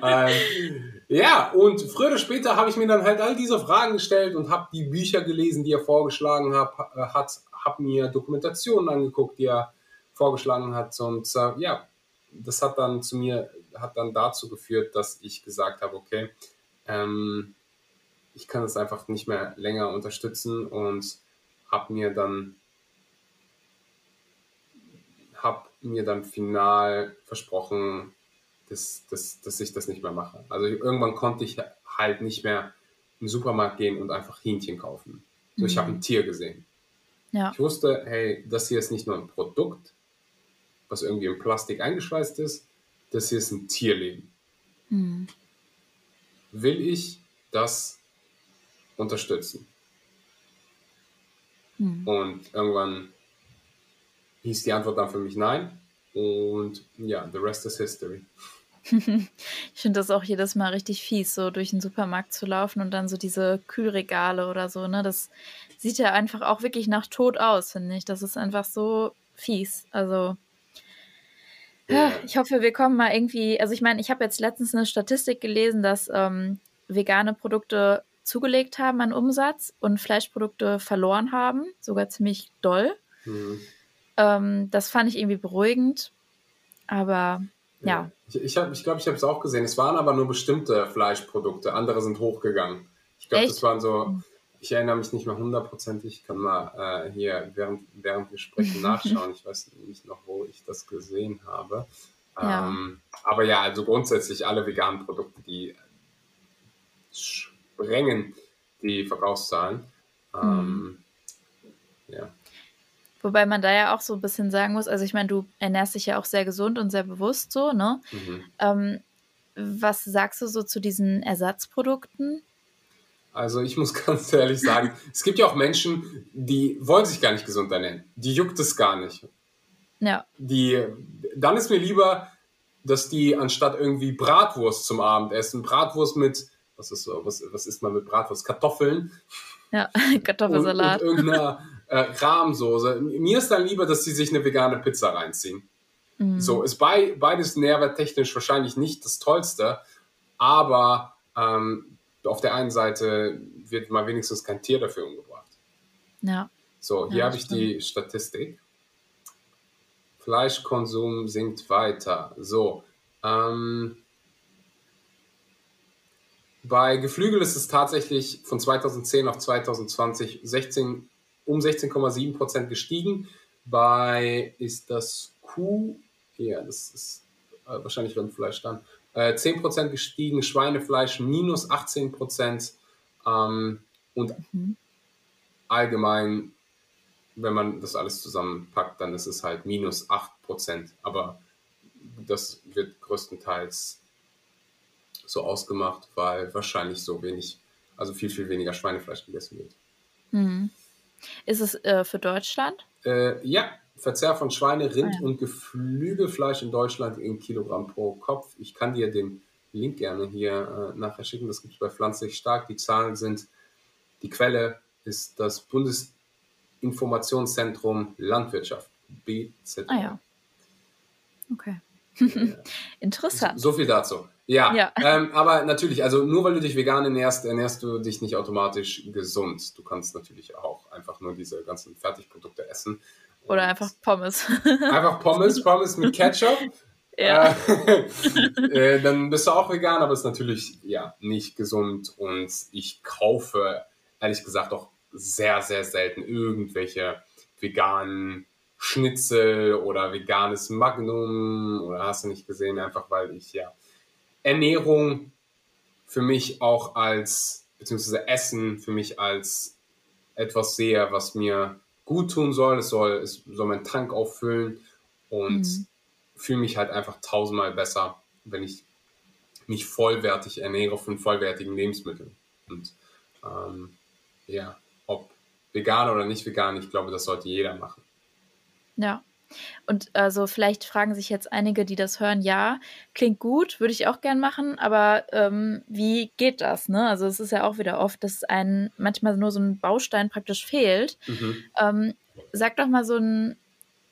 *laughs* ähm, ja, und früher oder später habe ich mir dann halt all diese Fragen gestellt und habe die Bücher gelesen, die er vorgeschlagen hat, äh, hat habe mir Dokumentationen angeguckt, die er vorgeschlagen hat. Und äh, ja, das hat dann zu mir, hat dann dazu geführt, dass ich gesagt habe, okay, ähm, ich kann das einfach nicht mehr länger unterstützen und habe mir dann habe mir dann final versprochen, dass, dass, dass ich das nicht mehr mache. Also irgendwann konnte ich halt nicht mehr in den Supermarkt gehen und einfach Hähnchen kaufen. So, mhm. ich habe ein Tier gesehen. Ja. Ich wusste, hey, das hier ist nicht nur ein Produkt, was irgendwie in Plastik eingeschweißt ist, das hier ist ein Tierleben. Mhm. Will ich das unterstützen? Mhm. Und irgendwann hieß die Antwort dann für mich nein. Und ja, the rest is history. *laughs* ich finde das auch jedes Mal richtig fies, so durch den Supermarkt zu laufen und dann so diese Kühlregale oder so, ne? Das sieht ja einfach auch wirklich nach Tod aus, finde ich. Das ist einfach so fies. Also, ja. ich hoffe, wir kommen mal irgendwie. Also, ich meine, ich habe jetzt letztens eine Statistik gelesen, dass ähm, vegane Produkte zugelegt haben an Umsatz und Fleischprodukte verloren haben, sogar ziemlich doll. Mhm. Ähm, das fand ich irgendwie beruhigend. Aber ja. Ich glaube, ich, hab, ich, glaub, ich habe es auch gesehen. Es waren aber nur bestimmte Fleischprodukte. Andere sind hochgegangen. Ich glaube, das waren so, ich erinnere mich nicht mehr hundertprozentig. Ich kann mal äh, hier während, während wir sprechen *laughs* nachschauen. Ich weiß nicht noch, wo ich das gesehen habe. Ja. Ähm, aber ja, also grundsätzlich alle veganen Produkte, die sprengen die Verkaufszahlen. Ähm, mhm. Ja. Wobei man da ja auch so ein bisschen sagen muss, also ich meine, du ernährst dich ja auch sehr gesund und sehr bewusst so, ne? Mhm. Ähm, was sagst du so zu diesen Ersatzprodukten? Also ich muss *laughs* ganz ehrlich sagen, es gibt ja auch Menschen, die wollen sich gar nicht gesund ernähren. Die juckt es gar nicht. Ja. Die, dann ist mir lieber, dass die anstatt irgendwie Bratwurst zum Abendessen, Bratwurst mit, was ist so, was, was isst man mit Bratwurst? Kartoffeln. Ja, Kartoffelsalat. *laughs* Und, und irgendeiner *laughs* äh, Rahmsoße. Mir ist dann lieber, dass sie sich eine vegane Pizza reinziehen. Mhm. So, ist bei, beides nährwerttechnisch wahrscheinlich nicht das Tollste, aber ähm, auf der einen Seite wird mal wenigstens kein Tier dafür umgebracht. Ja. So, hier ja, habe ich stimmt. die Statistik. Fleischkonsum sinkt weiter. So, ähm, bei Geflügel ist es tatsächlich von 2010 auf 2020 16 um 16,7 Prozent gestiegen. Bei ist das Kuh, ja, das ist äh, wahrscheinlich Rindfleisch dann, äh, 10 Prozent gestiegen, Schweinefleisch minus 18 Prozent ähm, und mhm. allgemein, wenn man das alles zusammenpackt, dann ist es halt minus 8 Prozent. Aber das wird größtenteils so ausgemacht, weil wahrscheinlich so wenig, also viel, viel weniger Schweinefleisch gegessen wird. Mhm. Ist es äh, für Deutschland? Äh, ja, Verzehr von Schweine, Rind ah, ja. und Geflügelfleisch in Deutschland in Kilogramm pro Kopf. Ich kann dir den Link gerne hier äh, nachher schicken. Das gibt es bei Pflanzlich Stark. Die Zahlen sind Die Quelle ist das Bundesinformationszentrum Landwirtschaft, BZ. Ah ja. Okay. *laughs* Interessant. So, so, viel dazu. Ja, ja. *laughs* Ähm, aber natürlich, also nur weil du dich vegan ernährst, ernährst du dich nicht automatisch gesund. Du kannst natürlich auch einfach nur diese ganzen Fertigprodukte essen. Oder einfach Pommes. *laughs* Einfach Pommes, Pommes mit Ketchup. Ja. Äh, *laughs* äh, dann bist du auch vegan, aber ist natürlich ja nicht gesund. Und ich kaufe ehrlich gesagt auch sehr, sehr selten irgendwelche veganen Schnitzel oder veganes Magnum oder hast du nicht gesehen, einfach weil ich ja Ernährung für mich auch als, beziehungsweise Essen für mich als etwas sehe, was mir gut tun soll. Es soll, es soll meinen Tank auffüllen und mhm. fühle mich halt einfach tausendmal besser, wenn ich mich vollwertig ernähre von vollwertigen Lebensmitteln. Und ähm, ja, ob vegan oder nicht vegan, ich glaube, das sollte jeder machen. Ja. Und also vielleicht fragen sich jetzt einige, die das hören, ja, klingt gut, würde ich auch gern machen, aber ähm, wie geht das? Ne? Also es ist ja auch wieder oft, dass einem manchmal nur so ein Baustein praktisch fehlt. Mhm. Ähm, sag doch mal so ein,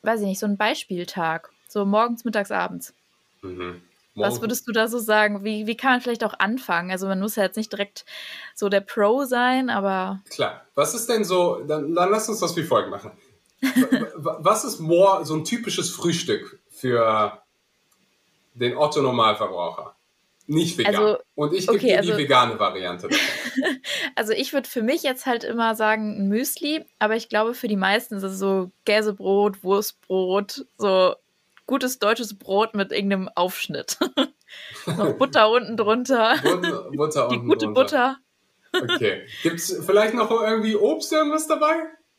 weiß ich nicht, so ein Beispieltag, so morgens, mittags, abends. Mhm. Was würdest du da so sagen? Wie, wie kann man vielleicht auch anfangen? Also man muss ja jetzt nicht direkt so der Pro sein, aber. Klar. Was ist denn so, dann, dann lass uns das wie folgt machen was ist more so ein typisches Frühstück für den Otto Normalverbraucher? Nicht vegan. Also, Und ich gebe okay, dir die also, vegane Variante. *laughs* also ich würde für mich jetzt halt immer sagen ein Müsli, aber ich glaube für die meisten ist es so Käsebrot, Wurstbrot, so gutes deutsches Brot mit irgendeinem Aufschnitt. *laughs* noch Butter unten drunter. Butter, Butter die gute drunter. Butter. Okay. Gibt es vielleicht noch irgendwie Obst irgendwas dabei?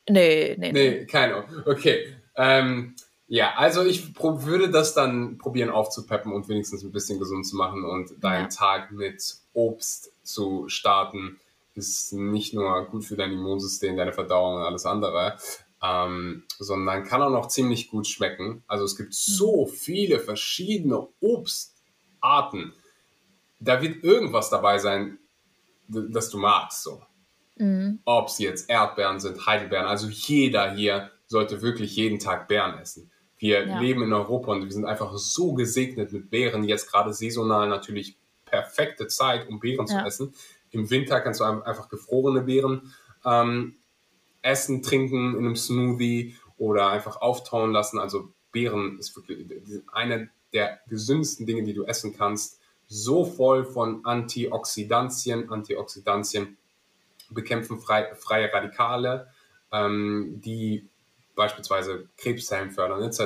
Nee, nee. Nee, keine. Okay. Ähm, ja, also ich würde das dann probieren aufzupeppen und wenigstens ein bisschen gesund zu machen und deinen ja. Tag mit Obst zu starten. Ist nicht nur gut für dein Immunsystem, deine Verdauung und alles andere, ähm, sondern kann auch noch ziemlich gut schmecken. Also es gibt so mhm. viele verschiedene Obstarten. Da wird irgendwas dabei sein, das du magst. So. Mhm. Ob es jetzt Erdbeeren sind, Heidelbeeren. Also jeder hier sollte wirklich jeden Tag Beeren essen. Wir ja. leben in Europa und wir sind einfach so gesegnet mit Beeren. Jetzt gerade saisonal natürlich perfekte Zeit, um Beeren ja. zu essen. Im Winter kannst du einfach gefrorene Beeren ähm, essen, trinken in einem Smoothie oder einfach auftauen lassen. Also Beeren ist wirklich eine der gesündesten Dinge, die du essen kannst. So voll von Antioxidantien, Antioxidantien bekämpfen frei, freie Radikale, ähm, die beispielsweise Krebszellen fördern etc.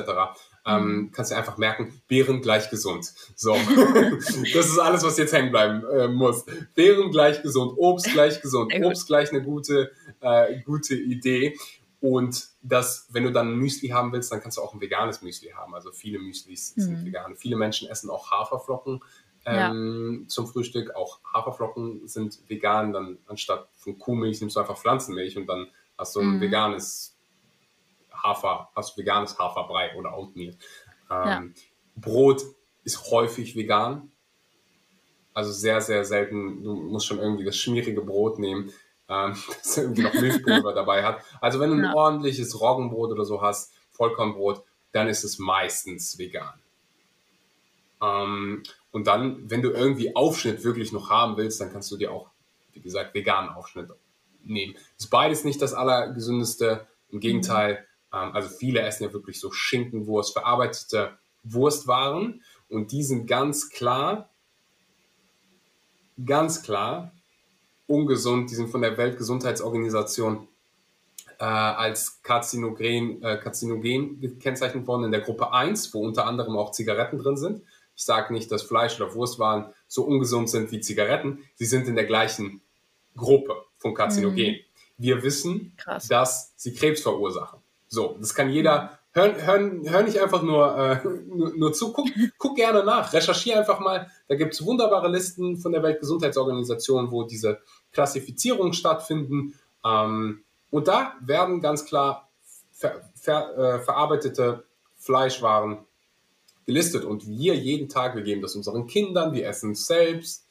Ähm, mhm. kannst du einfach merken, Beeren gleich gesund. So, *laughs* das ist alles, was jetzt hängen bleiben äh, muss. Beeren gleich gesund, Obst gleich gesund, *laughs* Obst gleich eine gute, äh, gute Idee. Und das, wenn du dann ein Müsli haben willst, dann kannst du auch ein veganes Müsli haben. Also viele Müslis mhm. sind vegan. Viele Menschen essen auch Haferflocken ähm, ja. zum Frühstück. Auch Haferflocken sind vegan. Dann anstatt von Kuhmilch nimmst du einfach Pflanzenmilch und dann hast du ein mhm. veganes Hafer, hast du veganes Haferbrei oder Oatmeal. Ähm, ja. Brot ist häufig vegan. Also sehr, sehr selten. Du musst schon irgendwie das schmierige Brot nehmen, ähm, *laughs* das irgendwie noch Milchpulver *laughs* dabei hat. Also wenn du ein ja. ordentliches Roggenbrot oder so hast, Vollkornbrot, dann ist es meistens vegan. Ähm, und dann, wenn du irgendwie Aufschnitt wirklich noch haben willst, dann kannst du dir auch, wie gesagt, veganen Aufschnitt nehmen. Ist beides nicht das allergesündeste. Im Gegenteil, ähm, also viele essen ja wirklich so Schinkenwurst, verarbeitete Wurstwaren. Und die sind ganz klar, ganz klar ungesund. Die sind von der Weltgesundheitsorganisation äh, als Karzinogen, äh, Karzinogen gekennzeichnet worden in der Gruppe 1, wo unter anderem auch Zigaretten drin sind. Ich sage nicht, dass Fleisch oder Wurstwaren so ungesund sind wie Zigaretten. Sie sind in der gleichen Gruppe von Karzinogen. Mhm. Wir wissen, Krass. dass sie Krebs verursachen. So, das kann jeder. Hör, hör, hör nicht einfach nur, äh, nur, nur, zu, guck, guck gerne nach, recherchiere einfach mal. Da gibt es wunderbare Listen von der Weltgesundheitsorganisation, wo diese Klassifizierungen stattfinden. Ähm, und da werden ganz klar ver, ver, äh, verarbeitete Fleischwaren gelistet und wir jeden Tag, wir geben das unseren Kindern, wir essen es selbst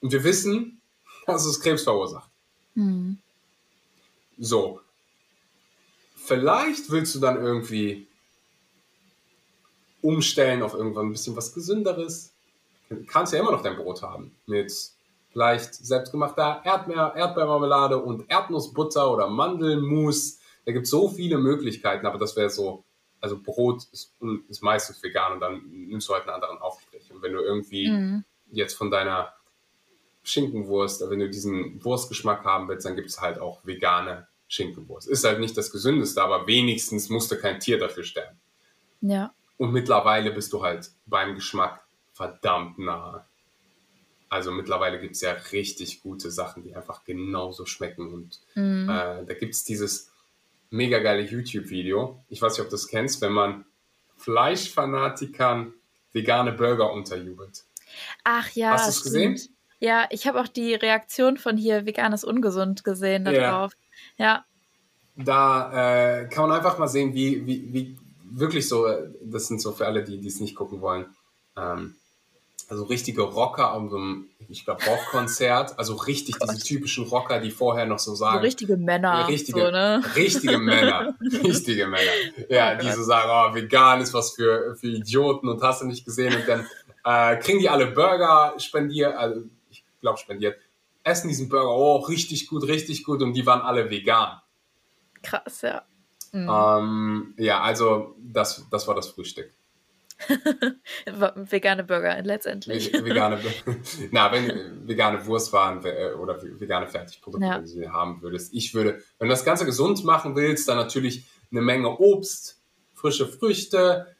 und wir wissen, dass es Krebs verursacht. Mhm. So. Vielleicht willst du dann irgendwie umstellen auf irgendwann ein bisschen was Gesünderes. Du kannst ja immer noch dein Brot haben mit vielleicht selbstgemachter Erdbeer, Erdbeermarmelade und Erdnussbutter oder Mandelmus. Da gibt es so viele Möglichkeiten, aber das wäre so, also Brot ist, ist, meistens vegan und dann nimmst du halt einen anderen Aufstrich. Und wenn du irgendwie mhm. jetzt von deiner Schinkenwurst, wenn du diesen Wurstgeschmack haben willst, dann gibt es halt auch vegane Schinkenwurst. Ist halt nicht das gesündeste, aber wenigstens musste kein Tier dafür sterben. Ja. Und mittlerweile bist du halt beim Geschmack verdammt nah. Also mittlerweile gibt es ja richtig gute Sachen, die einfach genauso schmecken. Und mhm. äh, da gibt es dieses mega geile YouTube-Video. Ich weiß nicht, ob du das kennst, wenn man Fleischfanatikern vegane Burger unterjubelt. Ach ja. Hast du es gesehen? Ja, ich habe auch die Reaktion von hier Veganes Ungesund gesehen darauf. Ja. ja. Da äh, kann man einfach mal sehen, wie, wie, wie wirklich so, das sind so für alle, die es nicht gucken wollen, ähm, also richtige Rocker an so einem, ich glaube, Rockkonzert, also richtig *laughs* diese typischen Rocker, die vorher noch so sagen. So richtige Männer. Richtige, so, ne? richtige Männer. *laughs* richtige Männer. Ja, oh die so sagen, oh, vegan ist was für, für Idioten und hast du nicht gesehen. Und dann äh, kriegen die alle Burger spendiert, also ich glaube spendiert, essen diesen Burger, oh, richtig gut, richtig gut. Und die waren alle vegan. Krass, ja. Mhm. Ähm, ja, also das, das war das Frühstück. *laughs* vegane Burger letztendlich. Vegane, *laughs* na, wenn vegane Wurst waren äh, oder vegane Fertigprodukte, ja. wenn du sie haben würdest. Ich würde, wenn du das Ganze gesund machen willst, dann natürlich eine Menge Obst, frische Früchte,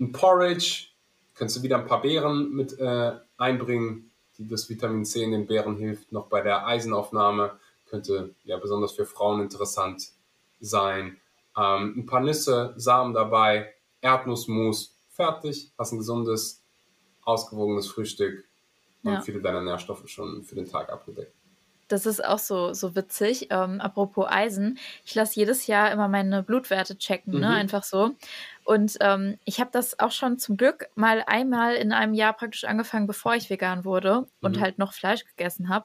ein Porridge, kannst du wieder ein paar Beeren mit äh, einbringen, die das Vitamin C in den Beeren hilft, noch bei der Eisenaufnahme, könnte ja besonders für Frauen interessant sein. Ähm, ein paar Nüsse, Samen dabei, Erdnussmus, fertig, hast ein gesundes, ausgewogenes Frühstück und ja. viele deiner Nährstoffe schon für den Tag abgedeckt. Das ist auch so, so witzig. Ähm, apropos Eisen, ich lasse jedes Jahr immer meine Blutwerte checken, ne? mhm. ne? einfach so. Und ähm, ich habe das auch schon zum Glück mal einmal in einem Jahr praktisch angefangen, bevor ich vegan wurde und mhm. halt noch Fleisch gegessen habe.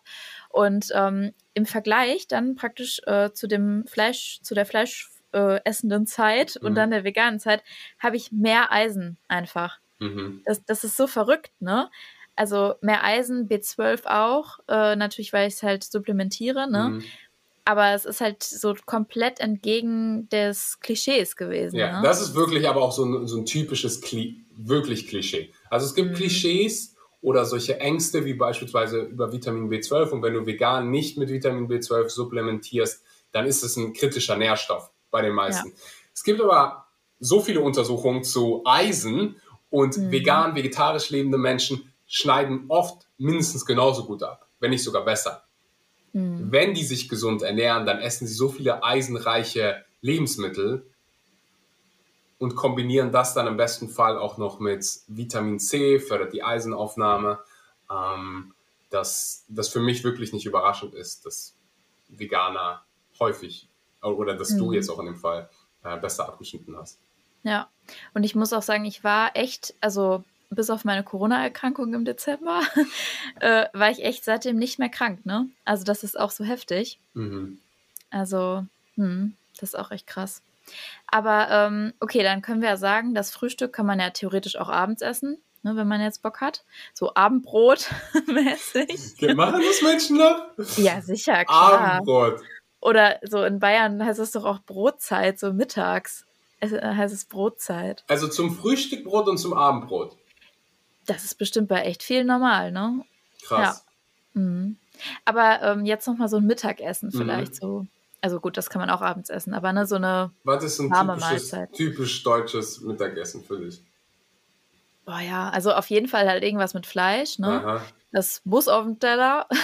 Und ähm, im Vergleich dann praktisch äh, zu dem Fleisch, zu der Fleisch äh, essenden Zeit mhm. und dann der veganen Zeit habe ich mehr Eisen einfach. Mhm. Das, das ist so verrückt, ne? Also mehr Eisen, B12 auch, äh, natürlich, weil ich es halt supplementiere, ne? Mhm. Aber es ist halt so komplett entgegen des Klischees gewesen. Ja, ne? das ist wirklich aber auch so ein, so ein typisches, Kli wirklich Klischee. Also es gibt mhm. Klischees oder solche Ängste wie beispielsweise über Vitamin B12 und wenn du vegan nicht mit Vitamin B12 supplementierst, dann ist es ein kritischer Nährstoff bei den meisten. Ja. Es gibt aber so viele Untersuchungen zu Eisen und mhm. vegan, vegetarisch lebende Menschen schneiden oft mindestens genauso gut ab, wenn nicht sogar besser. Mhm. Wenn die sich gesund ernähren, dann essen sie so viele eisenreiche Lebensmittel und kombinieren das dann im besten Fall auch noch mit Vitamin C, fördert die Eisenaufnahme. Ähm, dass das für mich wirklich nicht überraschend ist, dass Veganer häufig oder dass mhm. du jetzt auch in dem Fall äh, besser abgeschnitten hast. Ja, und ich muss auch sagen, ich war echt, also bis auf meine Corona-Erkrankung im Dezember, *laughs* äh, war ich echt seitdem nicht mehr krank, ne? Also das ist auch so heftig. Mhm. Also, hm, das ist auch echt krass. Aber ähm, okay, dann können wir ja sagen, das Frühstück kann man ja theoretisch auch abends essen, ne, wenn man jetzt Bock hat. So Abendbrot *laughs* mäßig. Machen das Menschen noch? Ja, sicher, klar. Abendbrot. Oder so in Bayern heißt es doch auch Brotzeit, so mittags. Es äh, heißt es Brotzeit. Also zum Frühstückbrot und zum Abendbrot. Das ist bestimmt bei echt viel normal, ne? Krass. Ja. Mhm. Aber ähm, jetzt noch mal so ein Mittagessen mhm. vielleicht mhm. so. Also gut, das kann man auch abends essen, aber ne, so eine Was ist ein warme Mahlzeit. typisch deutsches Mittagessen für dich? Boah ja, also auf jeden Fall halt irgendwas mit Fleisch, ne? Aha. Das muss auf dem Teller. *laughs*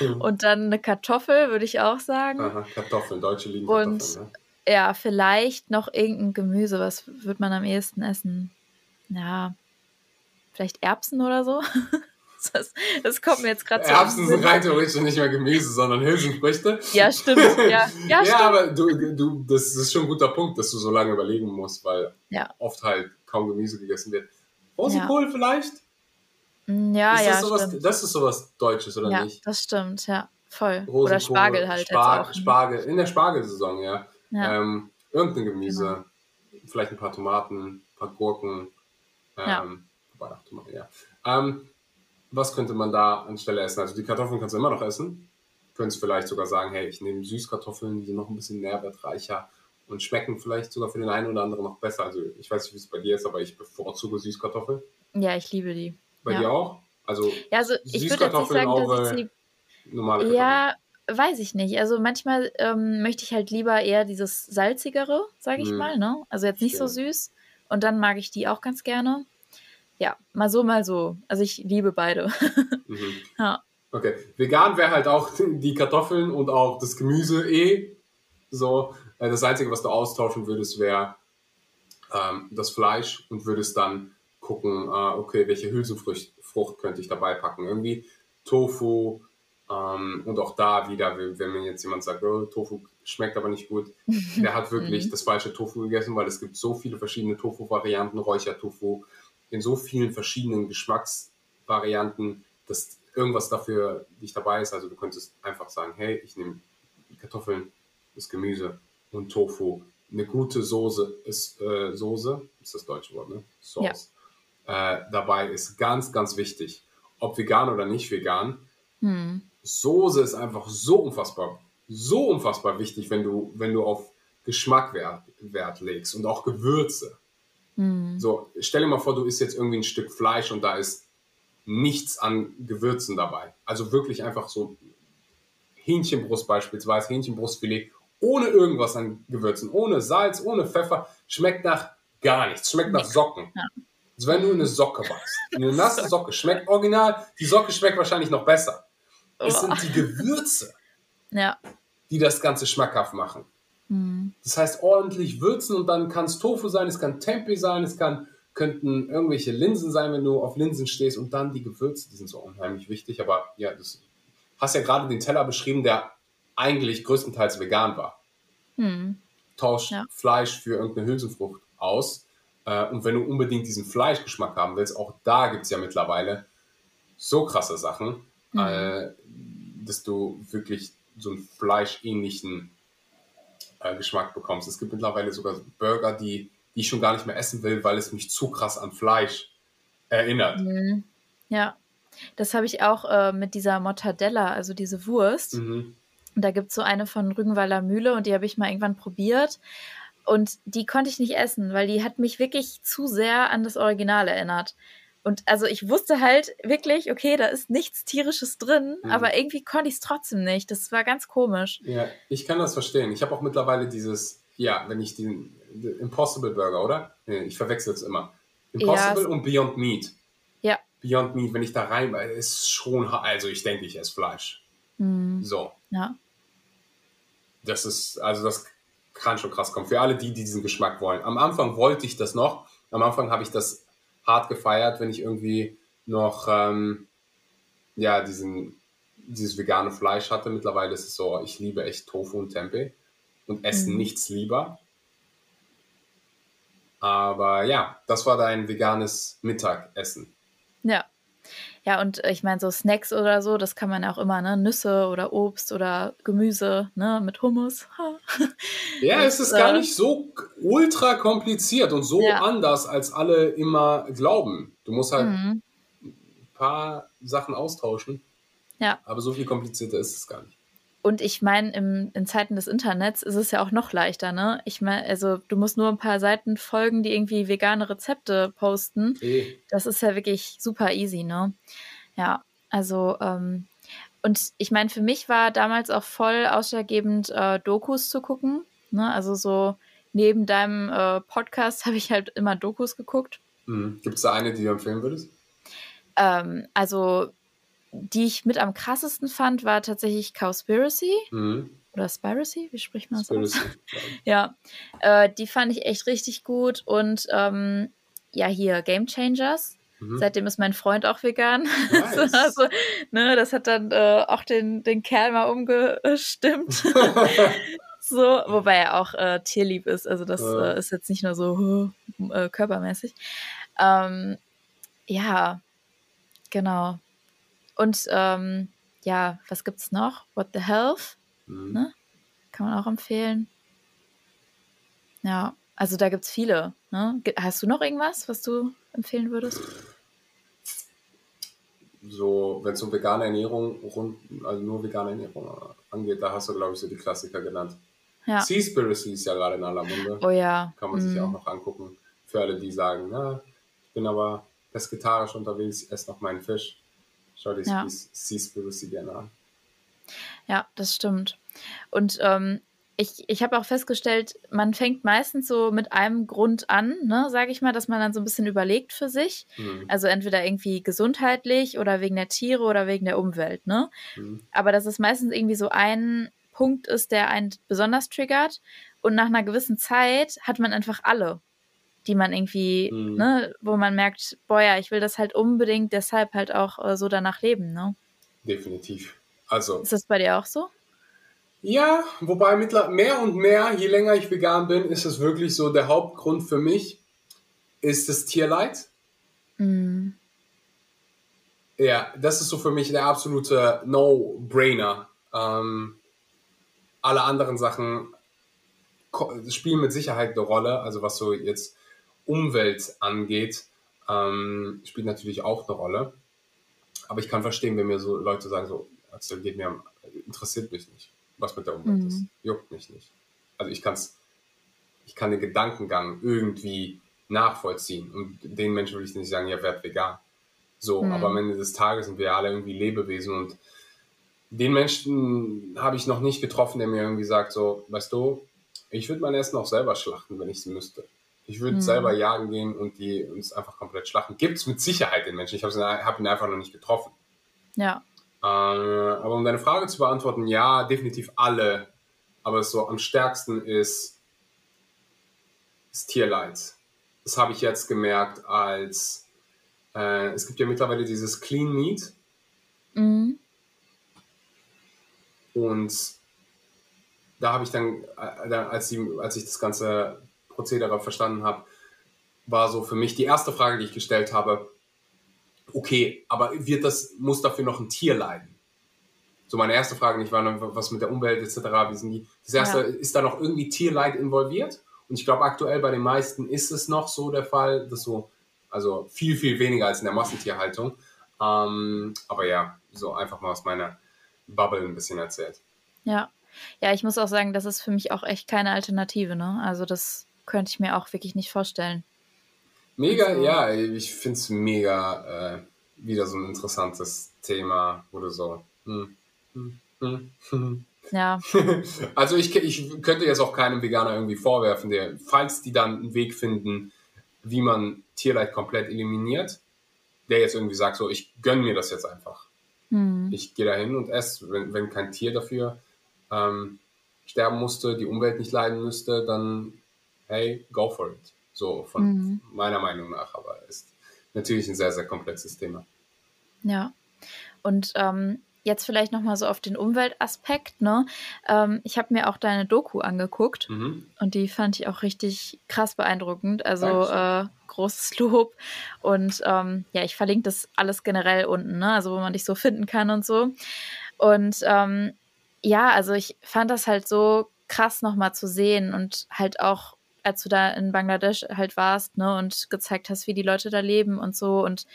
Mhm. Und dann eine Kartoffel, würde ich auch sagen. Aha, Kartoffeln, deutsche lieben Und Kartoffeln, ne? ja, vielleicht noch irgendein Gemüse. Was würde man am ehesten essen? Ja, vielleicht Erbsen oder so. *laughs* Das, das, kommt mir jetzt gerade so. Erbsen sind rein theoretisch nicht mehr Gemüse, sondern Hülsenfrüchte. Ja, stimmt. Ja, *laughs* ja, ja stimmt. aber du, du, das ist schon ein guter Punkt, dass du so lange überlegen musst, weil ja. oft halt kaum Gemüse gegessen wird. Rosenkohl ja. vielleicht? Mm, ja, ist ja. Das, sowas, das ist sowas Deutsches, oder ja, nicht? Das stimmt, ja. voll. Rosenkohl, Oder Spargel halt Spar auch. Spargel, in der Spargelsaison, ja. Ja. Ähm, irgendein Gemüse, Genau. vielleicht ein paar Tomaten, ein paar Gurken. Ähm, Ja. Tomaten, ja. Ähm, was könnte man da anstelle essen? Also die Kartoffeln kannst du immer noch essen. Du könntest vielleicht sogar sagen, hey, ich nehme Süßkartoffeln, die sind noch ein bisschen nährwertreicher und schmecken vielleicht sogar für den einen oder anderen noch besser. Also ich weiß nicht, wie es bei dir ist, aber ich bevorzuge Süßkartoffeln. Ja, ich liebe die. Bei Ja. dir auch? Also Ja, also ich würde jetzt nicht Süßkartoffeln, sagen, dass ich sie normale Kartoffeln. Ja, weiß ich nicht. Also manchmal ähm, möchte ich halt lieber eher dieses salzigere, sage ich Mhm. mal, ne? Also jetzt nicht so Stimmt. süß. Und dann mag ich die auch ganz gerne. Ja, mal so, mal so. Also ich liebe beide. *laughs* Mhm. Ja. Okay. Vegan wäre halt auch die Kartoffeln und auch das Gemüse eh. So. Äh, Das Einzige, was du austauschen würdest, wäre ähm, das Fleisch und würdest dann gucken, äh, okay, welche Hülsenfrucht Frucht könnte ich dabei packen. Irgendwie Tofu ähm, und auch da wieder, wenn wenn mir jetzt jemand sagt, oh, Tofu schmeckt aber nicht gut, *laughs* der hat wirklich Mhm. das falsche Tofu gegessen, weil es gibt so viele verschiedene Tofu-Varianten, Räuchertofu, in so vielen verschiedenen Geschmacksvarianten, dass irgendwas dafür nicht dabei ist. Also du könntest einfach sagen, hey, ich nehme Kartoffeln, das Gemüse und Tofu. Eine gute Soße ist äh, Soße, ist das deutsche Wort, ne? Sauce. Äh, dabei ist ganz, ganz wichtig. Ob vegan oder nicht vegan, Hm. Soße ist einfach so unfassbar, so unfassbar wichtig, wenn du, wenn du auf Geschmack Wert, Wert legst und auch Gewürze. Hm. So, stell dir mal vor, du isst jetzt irgendwie ein Stück Fleisch und da ist nichts an Gewürzen dabei. Also wirklich einfach so Hähnchenbrust beispielsweise, Hähnchenbrustfilet, ohne irgendwas an Gewürzen, ohne Salz, ohne Pfeffer, schmeckt nach gar nichts, schmeckt nach Socken. Ja. Als wenn du eine Socke beißt. Eine nasse Socke schmeckt original, die Socke schmeckt wahrscheinlich noch besser. Es sind die Gewürze, Ja. die das Ganze schmackhaft machen. Hm. Das heißt, ordentlich würzen und dann kann es Tofu sein, es kann Tempeh sein, es kann, könnten irgendwelche Linsen sein, wenn du auf Linsen stehst und dann die Gewürze, die sind so unheimlich wichtig. Aber ja, das hast ja gerade den Teller beschrieben, der eigentlich größtenteils vegan war. Hm. Tausch Ja. Fleisch für irgendeine Hülsenfrucht aus. Äh, und wenn du unbedingt diesen Fleischgeschmack haben willst, auch da gibt es ja mittlerweile so krasse Sachen, Mhm. äh, dass du wirklich so einen fleischähnlichen äh, Geschmack bekommst. Es gibt mittlerweile sogar Burger, die, die ich schon gar nicht mehr essen will, weil es mich zu krass an Fleisch erinnert. Hm. Ja. Das habe ich auch äh, mit dieser Mortadella, also diese Wurst. Mhm. Da gibt es so eine von Rügenwalder Mühle und die habe ich mal irgendwann probiert. Und die konnte ich nicht essen, weil die hat mich wirklich zu sehr an das Original erinnert. Und also ich wusste halt wirklich, okay, da ist nichts Tierisches drin, Mhm. aber irgendwie konnte ich es trotzdem nicht. Das war ganz komisch. Ja, ich kann das verstehen. Ich habe auch mittlerweile dieses, ja, wenn ich den, den Impossible Burger, oder? Nee, ich verwechsel es immer. Impossible Ja, und Beyond Meat. Ja. Beyond Meat, wenn ich da rein, ist schon, also ich denke, ich esse Fleisch. Hm, So, ja. das ist, also das kann schon krass kommen. Für alle die, die diesen Geschmack wollen. Am Anfang wollte ich das noch. Am Anfang habe ich das hart gefeiert, wenn ich irgendwie noch, ähm, ja, diesen, dieses vegane Fleisch hatte. Mittlerweile ist es so, ich liebe echt Tofu und Tempeh und esse Mhm. nichts lieber. Aber ja, das war dein veganes Mittagessen. Ja. Ja, und äh, ich meine, so Snacks oder so, das kann man auch immer, ne? Nüsse oder Obst oder Gemüse, ne? Mit Hummus. *laughs* Ja, Das, es ist gar äh, nicht so ultra kompliziert und so Ja. anders, als alle immer glauben. Du musst halt Mhm. ein paar Sachen austauschen, Ja. aber so viel komplizierter ist es gar nicht. Und ich meine, in Zeiten des Internets ist es ja auch noch leichter, ne? Ich meine, also du musst nur ein paar Seiten folgen, die irgendwie vegane Rezepte posten. Eh. Das ist ja wirklich super easy, ne? Ja, also, ähm, und ich meine, für mich war damals auch voll ausschlaggebend, äh, Dokus zu gucken. Ne? Also so neben deinem äh, Podcast *laughs* habe ich halt immer Dokus geguckt. Mhm. Gibt es da eine, die du empfehlen würdest? Ähm, also, die ich mit am krassesten fand, war tatsächlich Cowspiracy Mhm. oder Spiracy, wie spricht man das aus? *laughs* Ja, äh, die fand ich echt richtig gut. Und ähm, ja, hier Game Changers. Mhm. Seitdem ist mein Freund auch vegan. Nice. *laughs* also, ne, das hat dann äh, auch den, den Kerl mal umgestimmt. *laughs* so, wobei er auch äh, tierlieb ist. Also, das Ja. äh, ist jetzt nicht nur so äh, körpermäßig. Ähm, ja, genau. Und ähm, ja, was gibt's noch? What the Health? Mhm. Ne? Kann man auch empfehlen. Ja, also da gibt es viele. Ne? Hast du noch irgendwas, was du empfehlen würdest? So, wenn es um vegane Ernährung, rund, also nur vegane Ernährung angeht, da hast du, glaube ich, so die Klassiker genannt. Ja. Seaspiracy ist ja gerade in aller Munde. Oh ja. Kann man mhm. sich auch noch angucken. Für alle, die sagen, na, ich bin aber pesketarisch unterwegs, esse noch meinen Fisch. Schau dir ja. Seaspiracy gerne an. Ja, das stimmt. Und ähm, ich, ich habe auch festgestellt, man fängt meistens so mit einem Grund an, ne, sage ich mal, dass man dann so ein bisschen überlegt für sich. Mhm. Also entweder irgendwie gesundheitlich oder wegen der Tiere oder wegen der Umwelt, ne? Mhm. Aber dass es meistens irgendwie so ein Punkt ist, der einen besonders triggert. Und nach einer gewissen Zeit hat man einfach alle, die man irgendwie, mhm. ne, wo man merkt, boah ja, ich will das halt unbedingt deshalb halt auch äh, so danach leben, ne? Definitiv. Also. Ist das bei dir auch so? Ja, wobei mehr und mehr, je länger ich vegan bin, ist es wirklich so, der Hauptgrund für mich ist das Tierleid. Mm. Ja, das ist so für mich der absolute No-Brainer. Ähm, alle anderen Sachen spielen mit Sicherheit eine Rolle, also was so jetzt Umwelt angeht, ähm, spielt natürlich auch eine Rolle. Aber ich kann verstehen, wenn mir so Leute sagen, so, das geht mir, interessiert mich nicht was mit der Umwelt mhm. ist. Juckt mich nicht. Also ich kann ich kann den Gedankengang irgendwie nachvollziehen. Und den Menschen will ich nicht sagen, ja, werd vegan. So, mhm. aber am Ende des Tages sind wir alle irgendwie Lebewesen und den Menschen habe ich noch nicht getroffen, der mir irgendwie sagt, so, weißt du, ich würde mein Essen auch selber schlachten, wenn ich es müsste. Ich würde mhm. selber jagen gehen und die uns einfach komplett schlachten. Gibt es mit Sicherheit den Menschen. Ich habe hab ihn einfach noch nicht getroffen. Ja. Äh, aber um deine Frage zu beantworten, ja, definitiv alle. Aber so am stärksten ist, ist Tierleid. Das habe ich jetzt gemerkt, als äh, es gibt ja mittlerweile dieses Clean Meat. Mhm. Und da habe ich dann, äh, als, die, als ich das ganze Prozedere verstanden habe, war so für mich die erste Frage, die ich gestellt habe, okay, aber wird das, muss dafür noch ein Tier leiden? So meine erste Frage nicht war, was mit der Umwelt etc., wie sind die? Das erste, ja. ist da noch irgendwie Tierleid involviert? Und ich glaube, aktuell bei den meisten ist es noch so der Fall, dass so, also viel, viel weniger als in der Massentierhaltung. Ähm, aber ja, so einfach mal aus meiner Bubble ein bisschen erzählt. Ja. Ja, ich muss auch sagen, das ist für mich auch echt keine Alternative, ne? Also das könnte ich mir auch wirklich nicht vorstellen. Mega, also, ja, ich finde es mega äh, wieder so ein interessantes Thema, du so. Hm, hm, hm, hm. ja. *laughs* also ich, ich könnte jetzt auch keinem Veganer irgendwie vorwerfen, der, falls die dann einen Weg finden, wie man Tierleid komplett eliminiert, der jetzt irgendwie sagt, so, ich gönne mir das jetzt einfach. Hm. Ich gehe da hin und esse, wenn, wenn kein Tier dafür ähm, sterben musste, die Umwelt nicht leiden müsste, dann hey, go for it. So von mhm. meiner Meinung nach, aber ist natürlich ein sehr, sehr komplexes Thema. Ja. Und ähm, jetzt vielleicht nochmal so auf den Umweltaspekt. Ne? Ähm, ich habe mir auch deine Doku angeguckt mhm. und die fand ich auch richtig krass beeindruckend. Also äh, großes Lob. Und ähm, ja, ich verlinke das alles generell unten, ne? also wo man dich so finden kann und so. Und ähm, ja, also ich fand das halt so krass nochmal zu sehen und halt auch als du da in Bangladesch halt warst, ne, und gezeigt hast, wie die Leute da leben und so. Und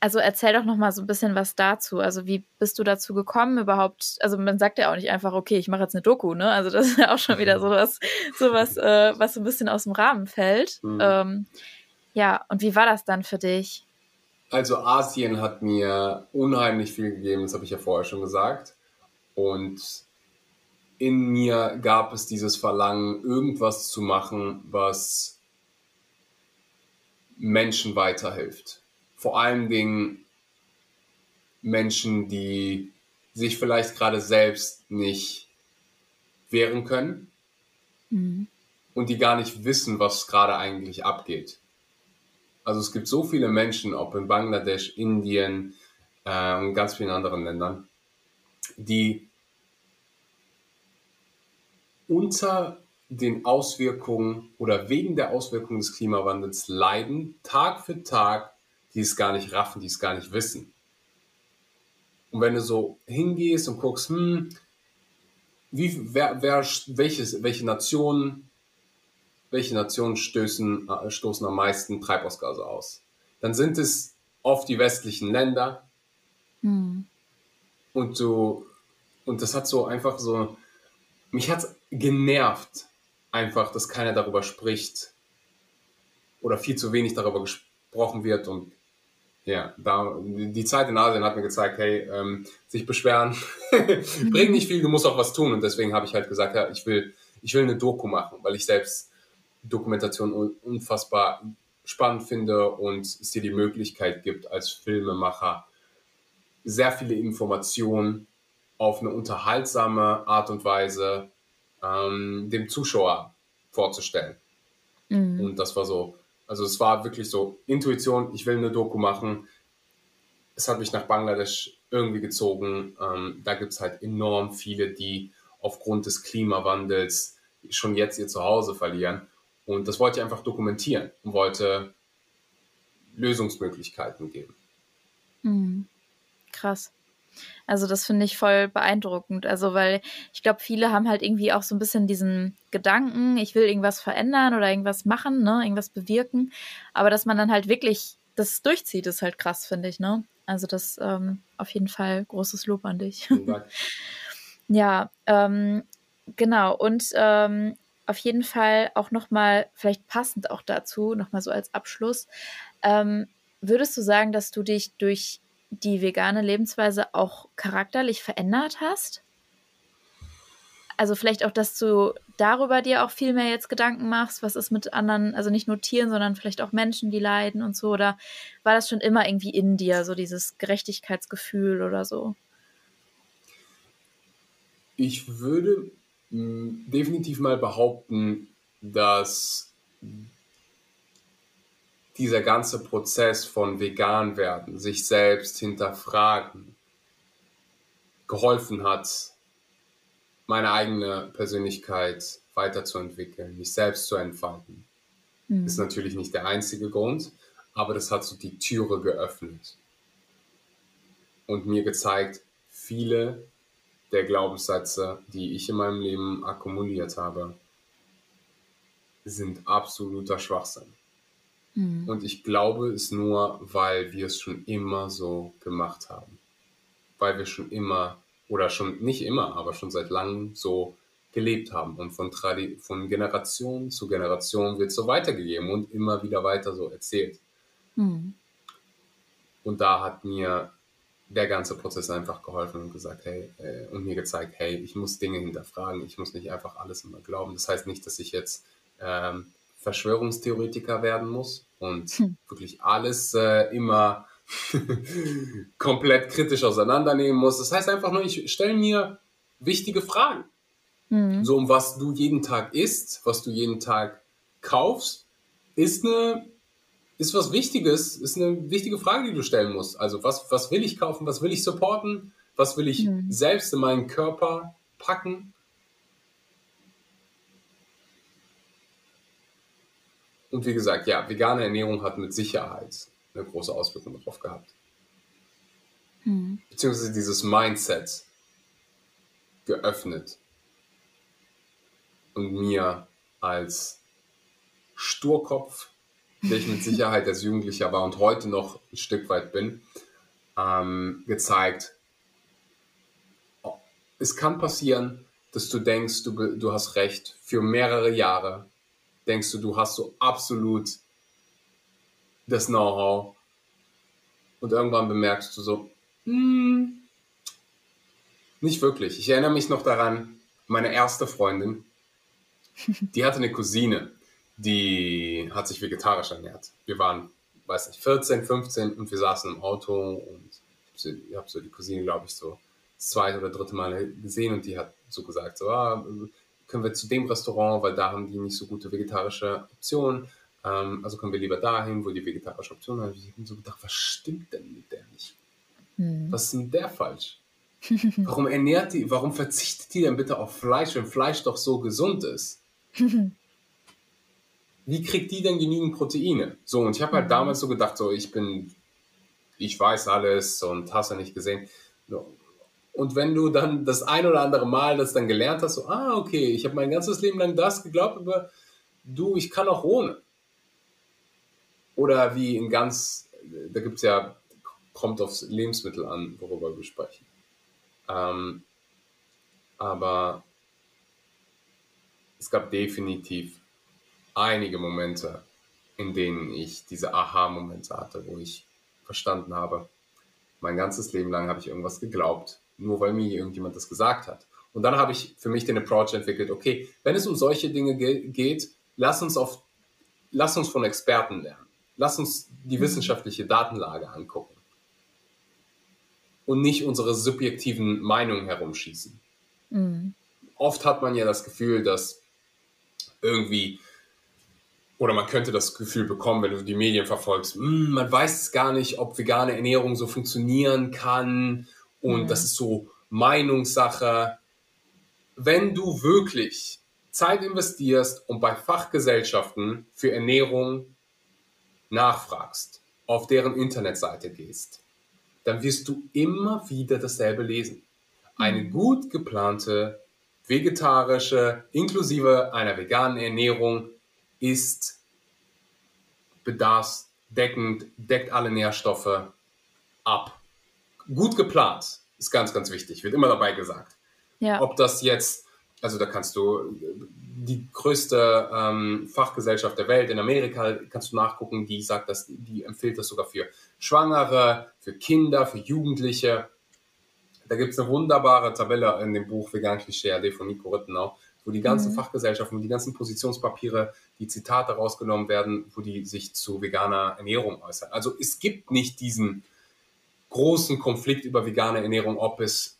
also erzähl doch noch mal so ein bisschen was dazu. Also wie bist du dazu gekommen überhaupt? Also man sagt ja auch nicht einfach, okay, ich mache jetzt eine Doku, ne? Also das ist ja auch schon wieder sowas, sowas, äh, was so ein bisschen aus dem Rahmen fällt. Mhm. Ähm, ja, und wie war das dann für dich? Also Asien hat mir unheimlich viel gegeben, das habe ich ja vorher schon gesagt. Und in mir gab es dieses Verlangen, irgendwas zu machen, was Menschen weiterhilft. Vor allen Dingen Menschen, die sich vielleicht gerade selbst nicht wehren können mhm. und die gar nicht wissen, was gerade eigentlich abgeht. Also es gibt so viele Menschen, ob in Bangladesch, Indien äh, und ganz vielen anderen Ländern, die unter den Auswirkungen oder wegen der Auswirkungen des Klimawandels leiden, Tag für Tag, die es gar nicht raffen, die es gar nicht wissen. Und wenn du so hingehst und guckst, hm, wie, wer, wer, welches, welche Nationen, welche Nationen stößen, äh, stoßen am meisten Treibhausgase aus? Dann sind es oft die westlichen Länder. Mhm. Und du, und das hat so einfach so, mich hat es genervt, einfach, dass keiner darüber spricht oder viel zu wenig darüber gesprochen wird und ja, da, die Zeit in Asien hat mir gezeigt, hey, ähm, sich beschweren *laughs* bringt nicht viel, du musst auch was tun. Und deswegen habe ich halt gesagt, ja, ich will, ich will eine Doku machen, weil ich selbst Dokumentation unfassbar spannend finde und es dir die Möglichkeit gibt, als Filmemacher sehr viele Informationen auf eine unterhaltsame Art und Weise ähm, dem Zuschauer vorzustellen. Mhm. Und das war so, also es war wirklich so Intuition, ich will eine Doku machen. Es hat mich nach Bangladesch irgendwie gezogen. Ähm, da gibt es halt enorm viele, die aufgrund des Klimawandels schon jetzt ihr Zuhause verlieren. Und das wollte ich einfach dokumentieren und wollte Lösungsmöglichkeiten geben. Mhm. Krass. Also das finde ich voll beeindruckend. Also weil ich glaube, viele haben halt irgendwie auch so ein bisschen diesen Gedanken, ich will irgendwas verändern oder irgendwas machen, ne, irgendwas bewirken. Aber dass man dann halt wirklich das durchzieht, ist halt krass, finde ich, ne? Also das ähm, auf jeden Fall großes Lob an dich. *laughs* ja, ähm, genau. Und ähm, auf jeden Fall auch nochmal, vielleicht passend auch dazu, nochmal so als Abschluss, ähm, würdest du sagen, dass du dich durch die vegane Lebensweise auch charakterlich verändert hast? Also vielleicht auch, dass du darüber dir auch viel mehr jetzt Gedanken machst, was ist mit anderen, also nicht nur Tieren, sondern vielleicht auch Menschen, die leiden und so, oder war das schon immer irgendwie in dir, so dieses Gerechtigkeitsgefühl oder so? Ich würde mh, hm, definitiv mal behaupten, dass dieser ganze Prozess von vegan werden, sich selbst hinterfragen, geholfen hat, meine eigene Persönlichkeit weiterzuentwickeln, mich selbst zu entfalten. Mhm. Ist natürlich nicht der einzige Grund, aber das hat so die Türe geöffnet und mir gezeigt, viele der Glaubenssätze, die ich in meinem Leben akkumuliert habe, sind absoluter Schwachsinn. Mhm. Und ich glaube es nur, weil wir es schon immer so gemacht haben. Weil wir schon immer, oder schon nicht immer, aber schon seit langem so gelebt haben. Und von, Tradi von Generation zu Generation wird so weitergegeben und immer wieder weiter so erzählt. Mhm. Und da hat mir der ganze Prozess einfach geholfen und gesagt, hey, äh, und mir gezeigt, hey, ich muss Dinge hinterfragen, ich muss nicht einfach alles immer glauben. Das heißt nicht, dass ich jetzt ähm, Verschwörungstheoretiker werden muss und hm. wirklich alles äh, immer *laughs* komplett kritisch auseinandernehmen muss. Das heißt einfach nur, ich stelle mir wichtige Fragen. Mhm. So um was du jeden Tag isst, was du jeden Tag kaufst, ist eine ist was Wichtiges, ist eine wichtige Frage, die du stellen musst. Also was, was will ich kaufen, was will ich supporten, was will ich mhm. selbst in meinen Körper packen Und wie gesagt, ja, vegane Ernährung hat mit Sicherheit eine große Auswirkung darauf gehabt. Hm. Beziehungsweise dieses Mindset geöffnet und mir als Sturkopf, der ich mit *laughs* Sicherheit als Jugendlicher war und heute noch ein Stück weit bin, ähm, gezeigt, es kann passieren, dass du denkst, du, du hast recht für mehrere Jahre denkst du, du hast so absolut das Know-how und irgendwann bemerkst du so, hm, nicht wirklich. Ich erinnere mich noch daran, meine erste Freundin, *laughs* die hatte eine Cousine, die hat sich vegetarisch ernährt. Wir waren, weiß nicht, 14, 15 und wir saßen im Auto und ich habe so die Cousine, glaube ich, so das zweite oder dritte Mal gesehen und die hat so gesagt, so, ah, können wir zu dem Restaurant, weil da haben die nicht so gute vegetarische Optionen. Ähm, also können wir lieber dahin, wo die vegetarische Option haben. Ich habe so gedacht, was stimmt denn mit der nicht? Hm. Was ist mit der falsch? *laughs* warum ernährt die, warum verzichtet die denn bitte auf Fleisch, wenn Fleisch doch so gesund ist? *laughs* Wie kriegt die denn genügend Proteine? So, und ich habe halt mhm. damals so gedacht, so, ich bin, ich weiß alles und hast ja nicht gesehen. Und wenn du dann das ein oder andere Mal das dann gelernt hast, so, ah, okay, ich habe mein ganzes Leben lang das geglaubt, aber du, ich kann auch ohne. Oder wie in ganz, da gibt es ja, kommt aufs Lebensmittel an, worüber wir sprechen. Ähm, aber es gab definitiv einige Momente, in denen ich diese Aha-Momente hatte, wo ich verstanden habe, mein ganzes Leben lang habe ich irgendwas geglaubt, nur weil mir irgendjemand das gesagt hat. Und dann habe ich für mich den Approach entwickelt, okay, wenn es um solche Dinge ge geht, lass uns, auf, lass uns von Experten lernen. Lass uns die mhm. wissenschaftliche Datenlage angucken. Und nicht unsere subjektiven Meinungen herumschießen. Mhm. Oft hat man ja das Gefühl, dass irgendwie, oder man könnte das Gefühl bekommen, wenn du die Medien verfolgst, hm, man weiß gar nicht, ob vegane Ernährung so funktionieren kann und mhm. das ist so Meinungssache. Wenn du wirklich Zeit investierst und bei Fachgesellschaften für Ernährung nachfragst, auf deren Internetseite gehst, dann wirst du immer wieder dasselbe lesen. Eine mhm. gut geplante vegetarische inklusive einer veganen Ernährung ist bedarfsdeckend, deckt alle Nährstoffe ab. Gut geplant ist ganz, ganz wichtig, wird immer dabei gesagt. Ja. Ob das jetzt, also da kannst du die größte ähm, Fachgesellschaft der Welt in Amerika, kannst du nachgucken, die sagt, dass die empfiehlt das sogar für Schwangere, für Kinder, für Jugendliche. Da gibt es eine wunderbare Tabelle in dem Buch Vegan Klischee AD von Nico Rittenau, wo die ganzen mhm. Fachgesellschaften, wo die ganzen Positionspapiere, die Zitate rausgenommen werden, wo die sich zu veganer Ernährung äußern. Also es gibt nicht diesen großen Konflikt über vegane Ernährung, ob es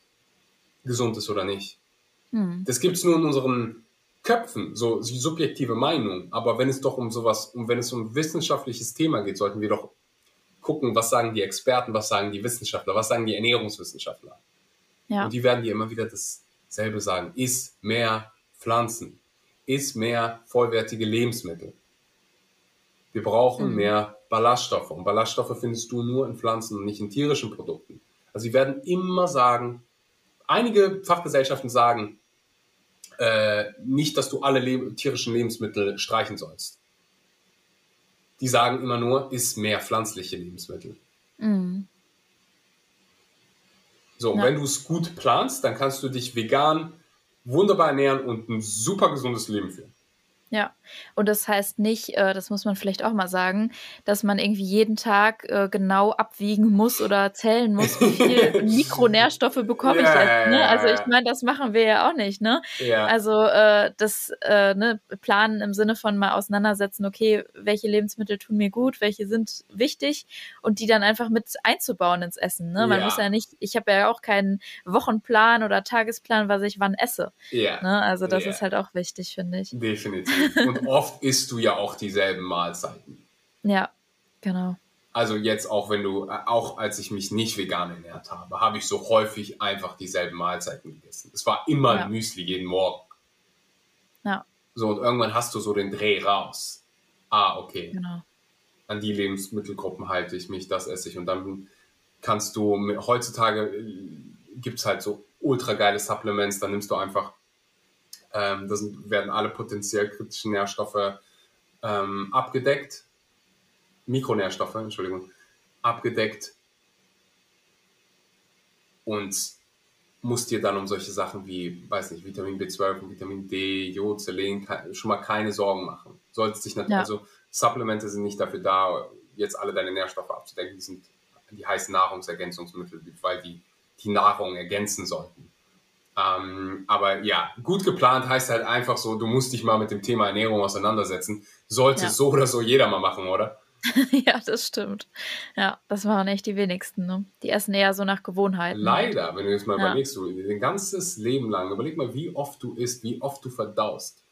gesund ist oder nicht. Mhm. Das gibt es nur in unseren Köpfen, so subjektive Meinung. Aber wenn es doch um sowas, um wenn es um ein wissenschaftliches Thema geht, sollten wir doch gucken, was sagen die Experten, was sagen die Wissenschaftler, was sagen die Ernährungswissenschaftler. Ja. Und die werden dir immer wieder dasselbe sagen. Iss mehr Pflanzen. Iss mehr vollwertige Lebensmittel. Wir brauchen mhm. mehr Ballaststoffe. Und Ballaststoffe findest du nur in Pflanzen und nicht in tierischen Produkten. Also sie werden immer sagen, einige Fachgesellschaften sagen äh, nicht, dass du alle le tierischen Lebensmittel streichen sollst. Die sagen immer nur, iss mehr pflanzliche Lebensmittel. Mhm. So, ja. wenn du es gut planst, dann kannst du dich vegan wunderbar ernähren und ein super gesundes Leben führen. Ja, und das heißt nicht, äh, das muss man vielleicht auch mal sagen, dass man irgendwie jeden Tag äh, genau abwiegen muss oder zählen muss, wie viel *laughs* Mikronährstoffe bekomme ich jetzt. Ne? Also ich meine, das machen wir ja auch nicht. Ne? Ja. Also äh, das äh, ne, Planen im Sinne von mal auseinandersetzen, okay, welche Lebensmittel tun mir gut, welche sind wichtig und die dann einfach mit einzubauen ins Essen. Ne? Man ja. muss ja nicht, ich habe ja auch keinen Wochenplan oder Tagesplan, was ich wann esse. Ja. Ne? Also das ist halt auch wichtig, finde ich. Definitiv. Und oft isst du ja auch dieselben Mahlzeiten. Ja, genau. Also jetzt auch wenn du, auch als ich mich nicht vegan ernährt habe, habe ich so häufig einfach dieselben Mahlzeiten gegessen. Es war immer ja. Müsli jeden Morgen. Ja. So, und irgendwann hast du so den Dreh raus. Ah, okay. Genau. An die Lebensmittelgruppen halte ich mich, das esse ich. Und dann kannst du, heutzutage äh, gibt es halt so ultra geile Supplements, dann nimmst du einfach ähm, da werden alle potenziell kritischen Nährstoffe ähm, abgedeckt. Mikronährstoffe, Entschuldigung, abgedeckt. Und musst dir dann um solche Sachen wie, weiß nicht, Vitamin B12 und Vitamin D, Jod, Selen schon mal keine Sorgen machen. Solltest dich natürlich, ja. also Supplemente sind nicht dafür da, jetzt alle deine Nährstoffe abzudecken. Die sind, die heißen Nahrungsergänzungsmittel, weil die die Nahrung ergänzen sollten. Ähm, aber ja, gut geplant heißt halt einfach so, du musst dich mal mit dem Thema Ernährung auseinandersetzen. Sollte ja. so oder so jeder mal machen, oder? *laughs* ja, das stimmt. Ja, das waren echt die wenigsten. Ne? Die essen eher so nach Gewohnheiten. Leider, wenn du jetzt mal ja. überlegst, du dein ganzes Leben lang, überleg mal, wie oft du isst, wie oft du verdaust.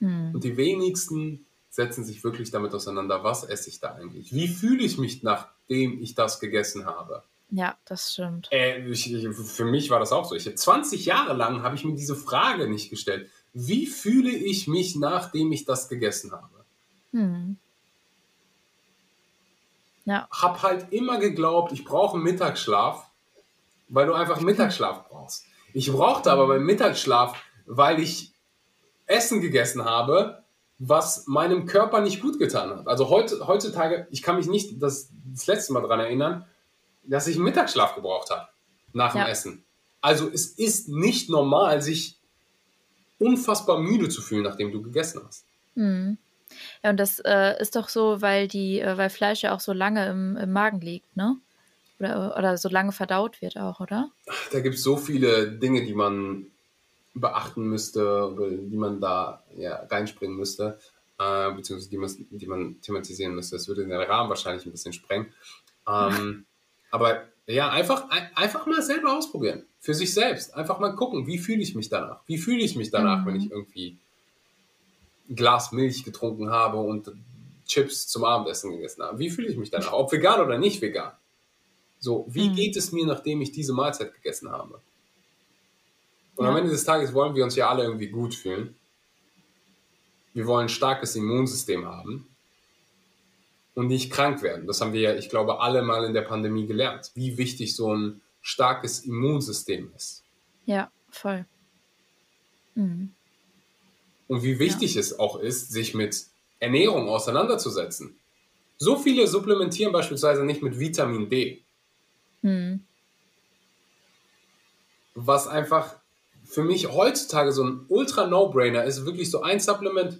Hm. Und die wenigsten setzen sich wirklich damit auseinander, was esse ich da eigentlich? Wie fühle ich mich, nachdem ich das gegessen habe? Ja, das stimmt. Äh, ich, ich, für mich war das auch so. Ich 20 Jahre lang habe ich mir diese Frage nicht gestellt. Wie fühle ich mich, nachdem ich das gegessen habe? Hm. Ja. Hab halt immer geglaubt, ich brauche einen Mittagsschlaf. weil du einfach Mittagsschlaf brauchst. Ich brauchte aber beim Mittagsschlaf, weil ich Essen gegessen habe, was meinem Körper nicht gut getan hat. Also heute, heutzutage, ich kann mich nicht das, das letzte Mal daran erinnern, dass ich einen Mittagsschlaf gebraucht habe nach dem Essen. Also es ist nicht normal, sich unfassbar müde zu fühlen, nachdem du gegessen hast. Mhm. Ja, und das äh, ist doch so, weil die, äh, weil Fleisch ja auch so lange im, im Magen liegt, ne? Oder, oder so lange verdaut wird auch, oder? Da gibt es so viele Dinge, die man beachten müsste, die man da ja, reinspringen müsste, äh, beziehungsweise die man, die man thematisieren müsste. Das würde den Rahmen wahrscheinlich ein bisschen sprengen. Ähm, *laughs* aber ja, einfach, einfach mal selber ausprobieren. Für sich selbst. Einfach mal gucken, wie fühle ich mich danach? Wie fühle ich mich danach, mhm. wenn ich irgendwie ein Glas Milch getrunken habe und Chips zum Abendessen gegessen habe? Wie fühle ich mich danach? Ob vegan oder nicht vegan? So, wie mhm. geht es mir, nachdem ich diese Mahlzeit gegessen habe? Und ja. am Ende des Tages wollen wir uns ja alle irgendwie gut fühlen. Wir wollen ein starkes Immunsystem haben und nicht krank werden. Das haben wir ja, ich glaube, alle mal in der Pandemie gelernt, wie wichtig so ein starkes Immunsystem ist. Ja, voll. Mhm. Und wie wichtig ja. es auch ist, sich mit Ernährung auseinanderzusetzen. So viele supplementieren beispielsweise nicht mit Vitamin D. Mhm. Was einfach für mich heutzutage so ein ultra No-Brainer ist, wirklich so ein Supplement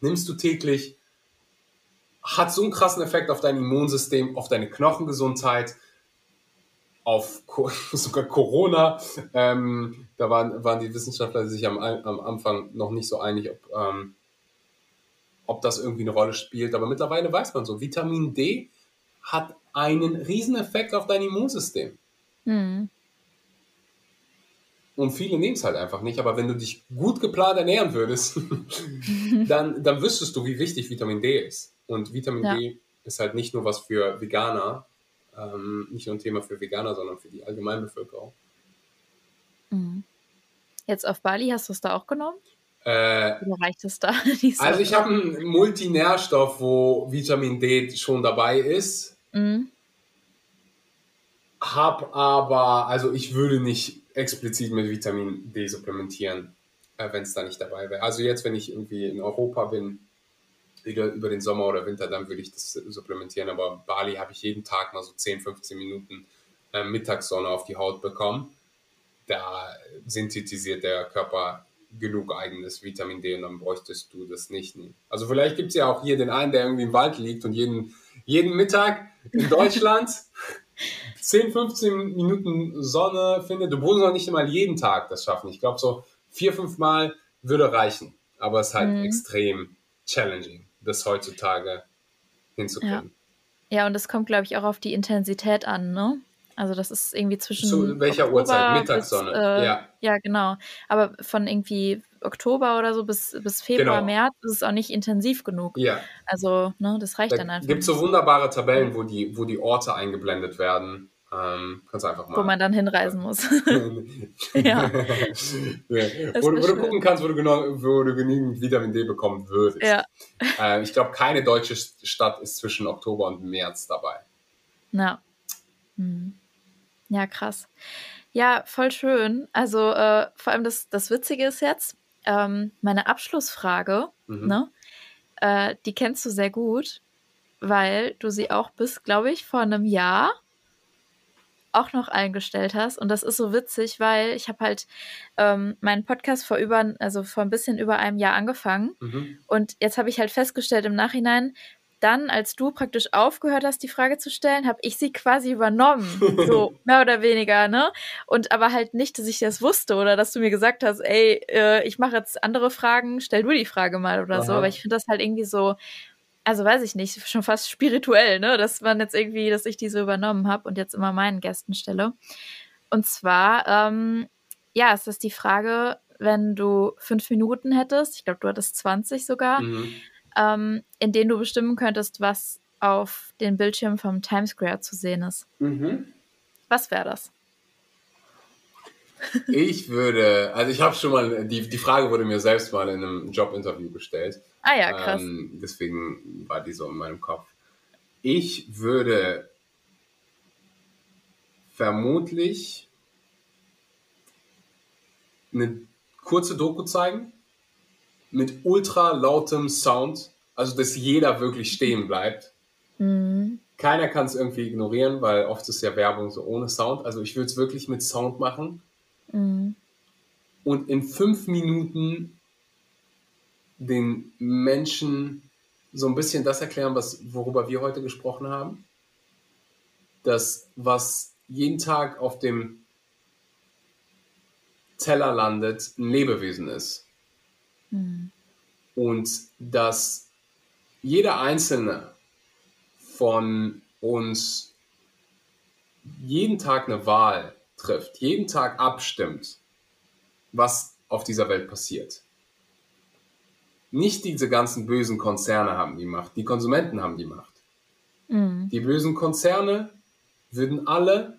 nimmst du täglich, hat so einen krassen Effekt auf dein Immunsystem, auf deine Knochengesundheit, auf *laughs* sogar Corona. Ähm, da waren, waren die Wissenschaftler sich am, am Anfang noch nicht so einig, ob, ähm, ob das irgendwie eine Rolle spielt. Aber mittlerweile weiß man so, Vitamin D hat einen riesen Effekt auf dein Immunsystem. Mhm. Und viele nehmen es halt einfach nicht. Aber wenn du dich gut geplant ernähren würdest, *laughs* dann, dann wüsstest du, wie wichtig Vitamin D ist. Und Vitamin ja. D ist halt nicht nur was für Veganer, ähm, nicht nur ein Thema für Veganer, sondern für die Allgemeinbevölkerung. Mhm. Jetzt auf Bali hast du es da auch genommen? Äh, Oder reicht es da? *laughs* also ich habe einen Multinährstoff, wo Vitamin D schon dabei ist. Mhm. Hab aber, also ich würde nicht explizit mit Vitamin D supplementieren, äh, wenn es da nicht dabei wäre. Also jetzt, wenn ich irgendwie in Europa bin, wieder über den Sommer oder Winter, dann würde ich das supplementieren. Aber Bali habe ich jeden Tag mal so 10, 15 Minuten äh, Mittagssonne auf die Haut bekommen. Da synthetisiert der Körper genug eigenes Vitamin D und dann bräuchtest du das nicht nehmen. Also vielleicht gibt es ja auch hier den einen, der irgendwie im Wald liegt und jeden, jeden Mittag in *laughs* Deutschland 10, 15 Minuten Sonne findet. Du musst noch nicht einmal jeden Tag das schaffen. Ich glaube, so vier, fünf Mal würde reichen. Aber es ist halt mhm. extrem challenging, das heutzutage hinzukriegen. Ja. ja, und es kommt, glaube ich, auch auf die Intensität an, ne? Also das ist irgendwie zwischen. Zu welcher Oktober Uhrzeit? Mittagssonne. Bis, äh, ja. Ja, genau. Aber von irgendwie Oktober oder so bis, bis Februar, genau. März ist es auch nicht intensiv genug. Ja. Also, ne, das reicht da dann einfach. Es gibt so wunderbare Tabellen, wo die, wo die Orte eingeblendet werden. Ähm, kannst einfach mal. Wo man dann hinreisen muss. *laughs* ja. ja. Wo, wo du gucken kannst, wo du, genau, wo du genügend Vitamin D bekommen würdest. Ja. Ähm, ich glaube, keine deutsche Stadt ist zwischen Oktober und März dabei. Ja. Hm. Ja, krass. Ja, voll schön. Also äh, vor allem das, das Witzige ist jetzt, ähm, meine Abschlussfrage, mhm. ne, äh, die kennst du sehr gut, weil du sie auch bis, glaube ich, vor einem Jahr auch noch eingestellt hast. Und das ist so witzig, weil ich habe halt ähm, meinen Podcast vor über, also vor ein bisschen über einem Jahr angefangen. Mhm. Und jetzt habe ich halt festgestellt im Nachhinein, dann, als du praktisch aufgehört hast, die Frage zu stellen, habe ich sie quasi übernommen. *laughs* So, mehr oder weniger, ne? Und aber halt nicht, dass ich das wusste oder dass du mir gesagt hast, ey, äh, ich mache jetzt andere Fragen, stell du die Frage mal oder Aha. so. Aber ich finde das halt irgendwie so, also weiß ich nicht, schon fast spirituell, ne? Dass man jetzt irgendwie, dass ich die so übernommen habe und jetzt immer meinen Gästen stelle. Und zwar, ähm, ja, ist das die Frage, wenn du fünf Minuten hättest, ich glaube, du hattest 20 sogar, mhm ähm, in denen du bestimmen könntest, was auf den Bildschirm vom Times Square zu sehen ist. Mhm. Was wäre das? Ich würde, also ich habe schon mal, die, die Frage wurde mir selbst mal in einem Jobinterview gestellt. Ah ja, krass. Ähm, deswegen war die so in meinem Kopf. Ich würde vermutlich eine kurze Doku zeigen mit ultra lautem Sound, also dass jeder wirklich stehen bleibt. Mhm. Keiner kann es irgendwie ignorieren, weil oft ist ja Werbung so ohne Sound. Also ich würde es wirklich mit Sound machen. Mhm. Und in fünf Minuten den Menschen so ein bisschen das erklären, was, worüber wir heute gesprochen haben. Das, was jeden Tag auf dem Teller landet, ein Lebewesen ist. Mhm. Und dass jeder Einzelne von uns jeden Tag eine Wahl trifft, jeden Tag abstimmt, was auf dieser Welt passiert. Nicht diese ganzen bösen Konzerne haben die Macht, die Konsumenten haben die Macht. Mhm. Die bösen Konzerne würden alle,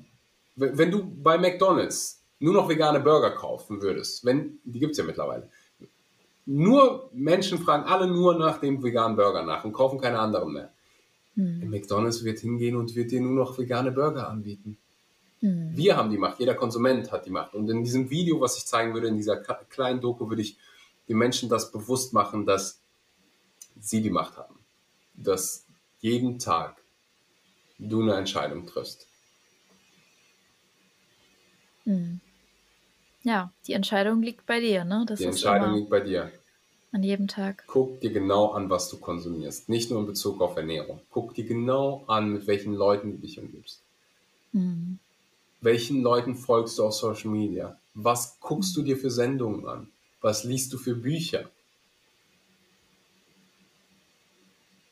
wenn du bei McDonald's nur noch vegane Burger kaufen würdest, wenn, die gibt es ja mittlerweile, nur Menschen fragen alle nur nach dem veganen Burger nach und kaufen keine anderen mehr. Hm. McDonald's wird hingehen und wird dir nur noch vegane Burger anbieten. Hm. Wir haben die Macht, jeder Konsument hat die Macht. Und in diesem Video, was ich zeigen würde, in dieser kleinen Doku, würde ich den Menschen das bewusst machen, dass sie die Macht haben. Dass jeden Tag du eine Entscheidung triffst. Hm. Ja, die Entscheidung liegt bei dir, ne? Das die Entscheidung liegt bei dir. An jedem Tag. Guck dir genau an, was du konsumierst. Nicht nur in Bezug auf Ernährung. Guck dir genau an, mit welchen Leuten du dich umgibst. Mhm. Welchen Leuten folgst du auf Social Media? Was guckst du dir für Sendungen an? Was liest du für Bücher?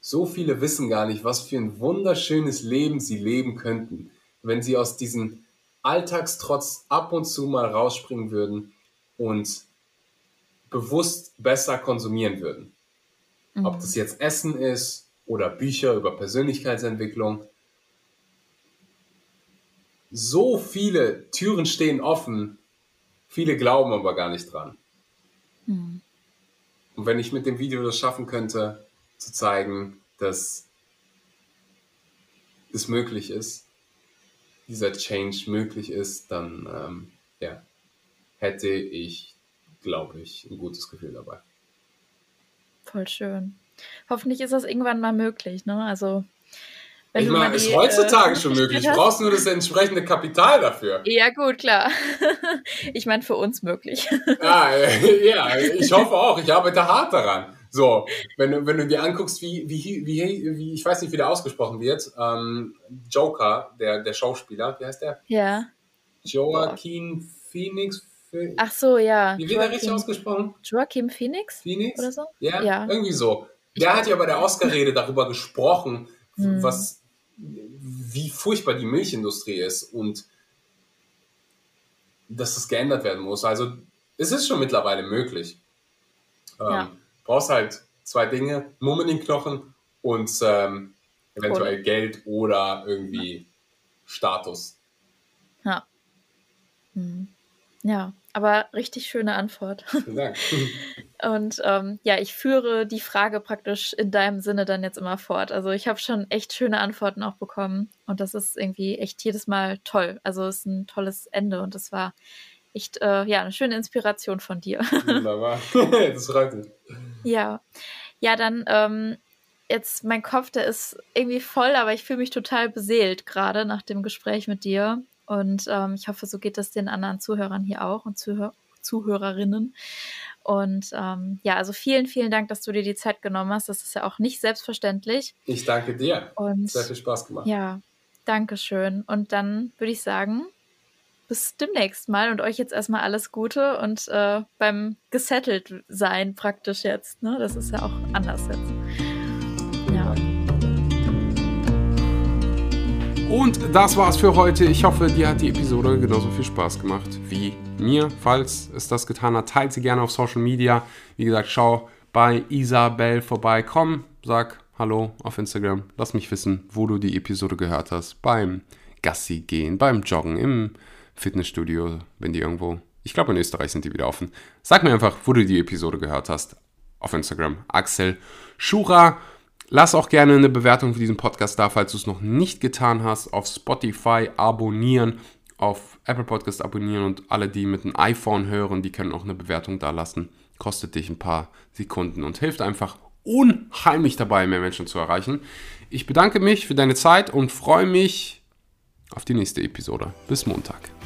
So viele wissen gar nicht, was für ein wunderschönes Leben sie leben könnten, wenn sie aus diesem Alltagstrotz ab und zu mal rausspringen würden und bewusst besser konsumieren würden. Mhm. Ob das jetzt Essen ist oder Bücher über Persönlichkeitsentwicklung. So viele Türen stehen offen, viele glauben aber gar nicht dran. Mhm. Und wenn ich mit dem Video das schaffen könnte, zu zeigen, dass es möglich ist, dieser Change möglich ist, dann ähm, ja, hätte ich glaube ich, ein gutes Gefühl dabei. Voll schön. Hoffentlich ist das irgendwann mal möglich, ne? Also ich meine, ist heutzutage äh, schon möglich. Du brauchst nur das entsprechende Kapital dafür. Ja, gut, klar. *laughs* ich meine, für uns möglich. *laughs* ja, ja, ich hoffe auch. Ich arbeite hart daran. So, wenn du, wenn du dir anguckst, wie, wie, wie, wie, ich weiß nicht, wie der ausgesprochen wird, ähm, Joker, der, der Schauspieler, wie heißt der? Ja. Joaquin Phoenix, Ach so, ja. Wie wird er richtig ausgesprochen? Joachim Phoenix? Phoenix? Oder so? Ja, ja. irgendwie so. Der hat ja bei der Oscar-Rede darüber gesprochen, hm. was, wie furchtbar die Milchindustrie ist und dass das geändert werden muss. Also es ist schon mittlerweile möglich. Ähm, ja. Brauchst halt zwei Dinge, Mumm in den Knochen und ähm, eventuell und. Geld oder irgendwie Status. Ja. Hm. Ja, aber richtig schöne Antwort. *laughs* Und ähm, ja, ich führe die Frage praktisch in deinem Sinne dann jetzt immer fort. Also ich habe schon echt schöne Antworten auch bekommen und das ist irgendwie echt jedes Mal toll. Also es ist ein tolles Ende und das war echt äh, ja eine schöne Inspiration von dir. *laughs* Wunderbar, *laughs* das freut mich. Ja, ja dann ähm, jetzt mein Kopf, der ist irgendwie voll, aber ich fühle mich total beseelt gerade nach dem Gespräch mit dir. Und ähm, ich hoffe, so geht es den anderen Zuhörern hier auch und Zuhör Zuhörerinnen. Und ähm, ja, also vielen, vielen Dank, dass du dir die Zeit genommen hast. Das ist ja auch nicht selbstverständlich. Ich danke dir. Und sehr viel Spaß gemacht. Ja, danke schön. Und dann würde ich sagen, bis demnächst mal und euch jetzt erstmal alles Gute und äh, beim gesettelt sein praktisch jetzt. Ne? Das ist ja auch anders jetzt. Und das war's für heute. Ich hoffe, dir hat die Episode genauso viel Spaß gemacht wie mir. Falls es das getan hat, teilt sie gerne auf Social Media. Wie gesagt, schau bei Isabel vorbei. Komm, sag Hallo auf Instagram. Lass mich wissen, wo du die Episode gehört hast. Beim Gassi gehen, beim Joggen, im Fitnessstudio, wenn die irgendwo. Ich glaube, in Österreich sind die wieder offen. Sag mir einfach, wo du die Episode gehört hast. Auf Instagram. Axel Schura. Lass auch gerne eine Bewertung für diesen Podcast da, falls du es noch nicht getan hast. Auf Spotify abonnieren auf Apple Podcast abonnieren und alle, die mit einem iPhone hören, die können auch eine Bewertung da lassen. Kostet dich ein paar Sekunden und hilft einfach unheimlich dabei, mehr Menschen zu erreichen. Ich bedanke mich für deine Zeit und freue mich auf die nächste Episode. Bis Montag.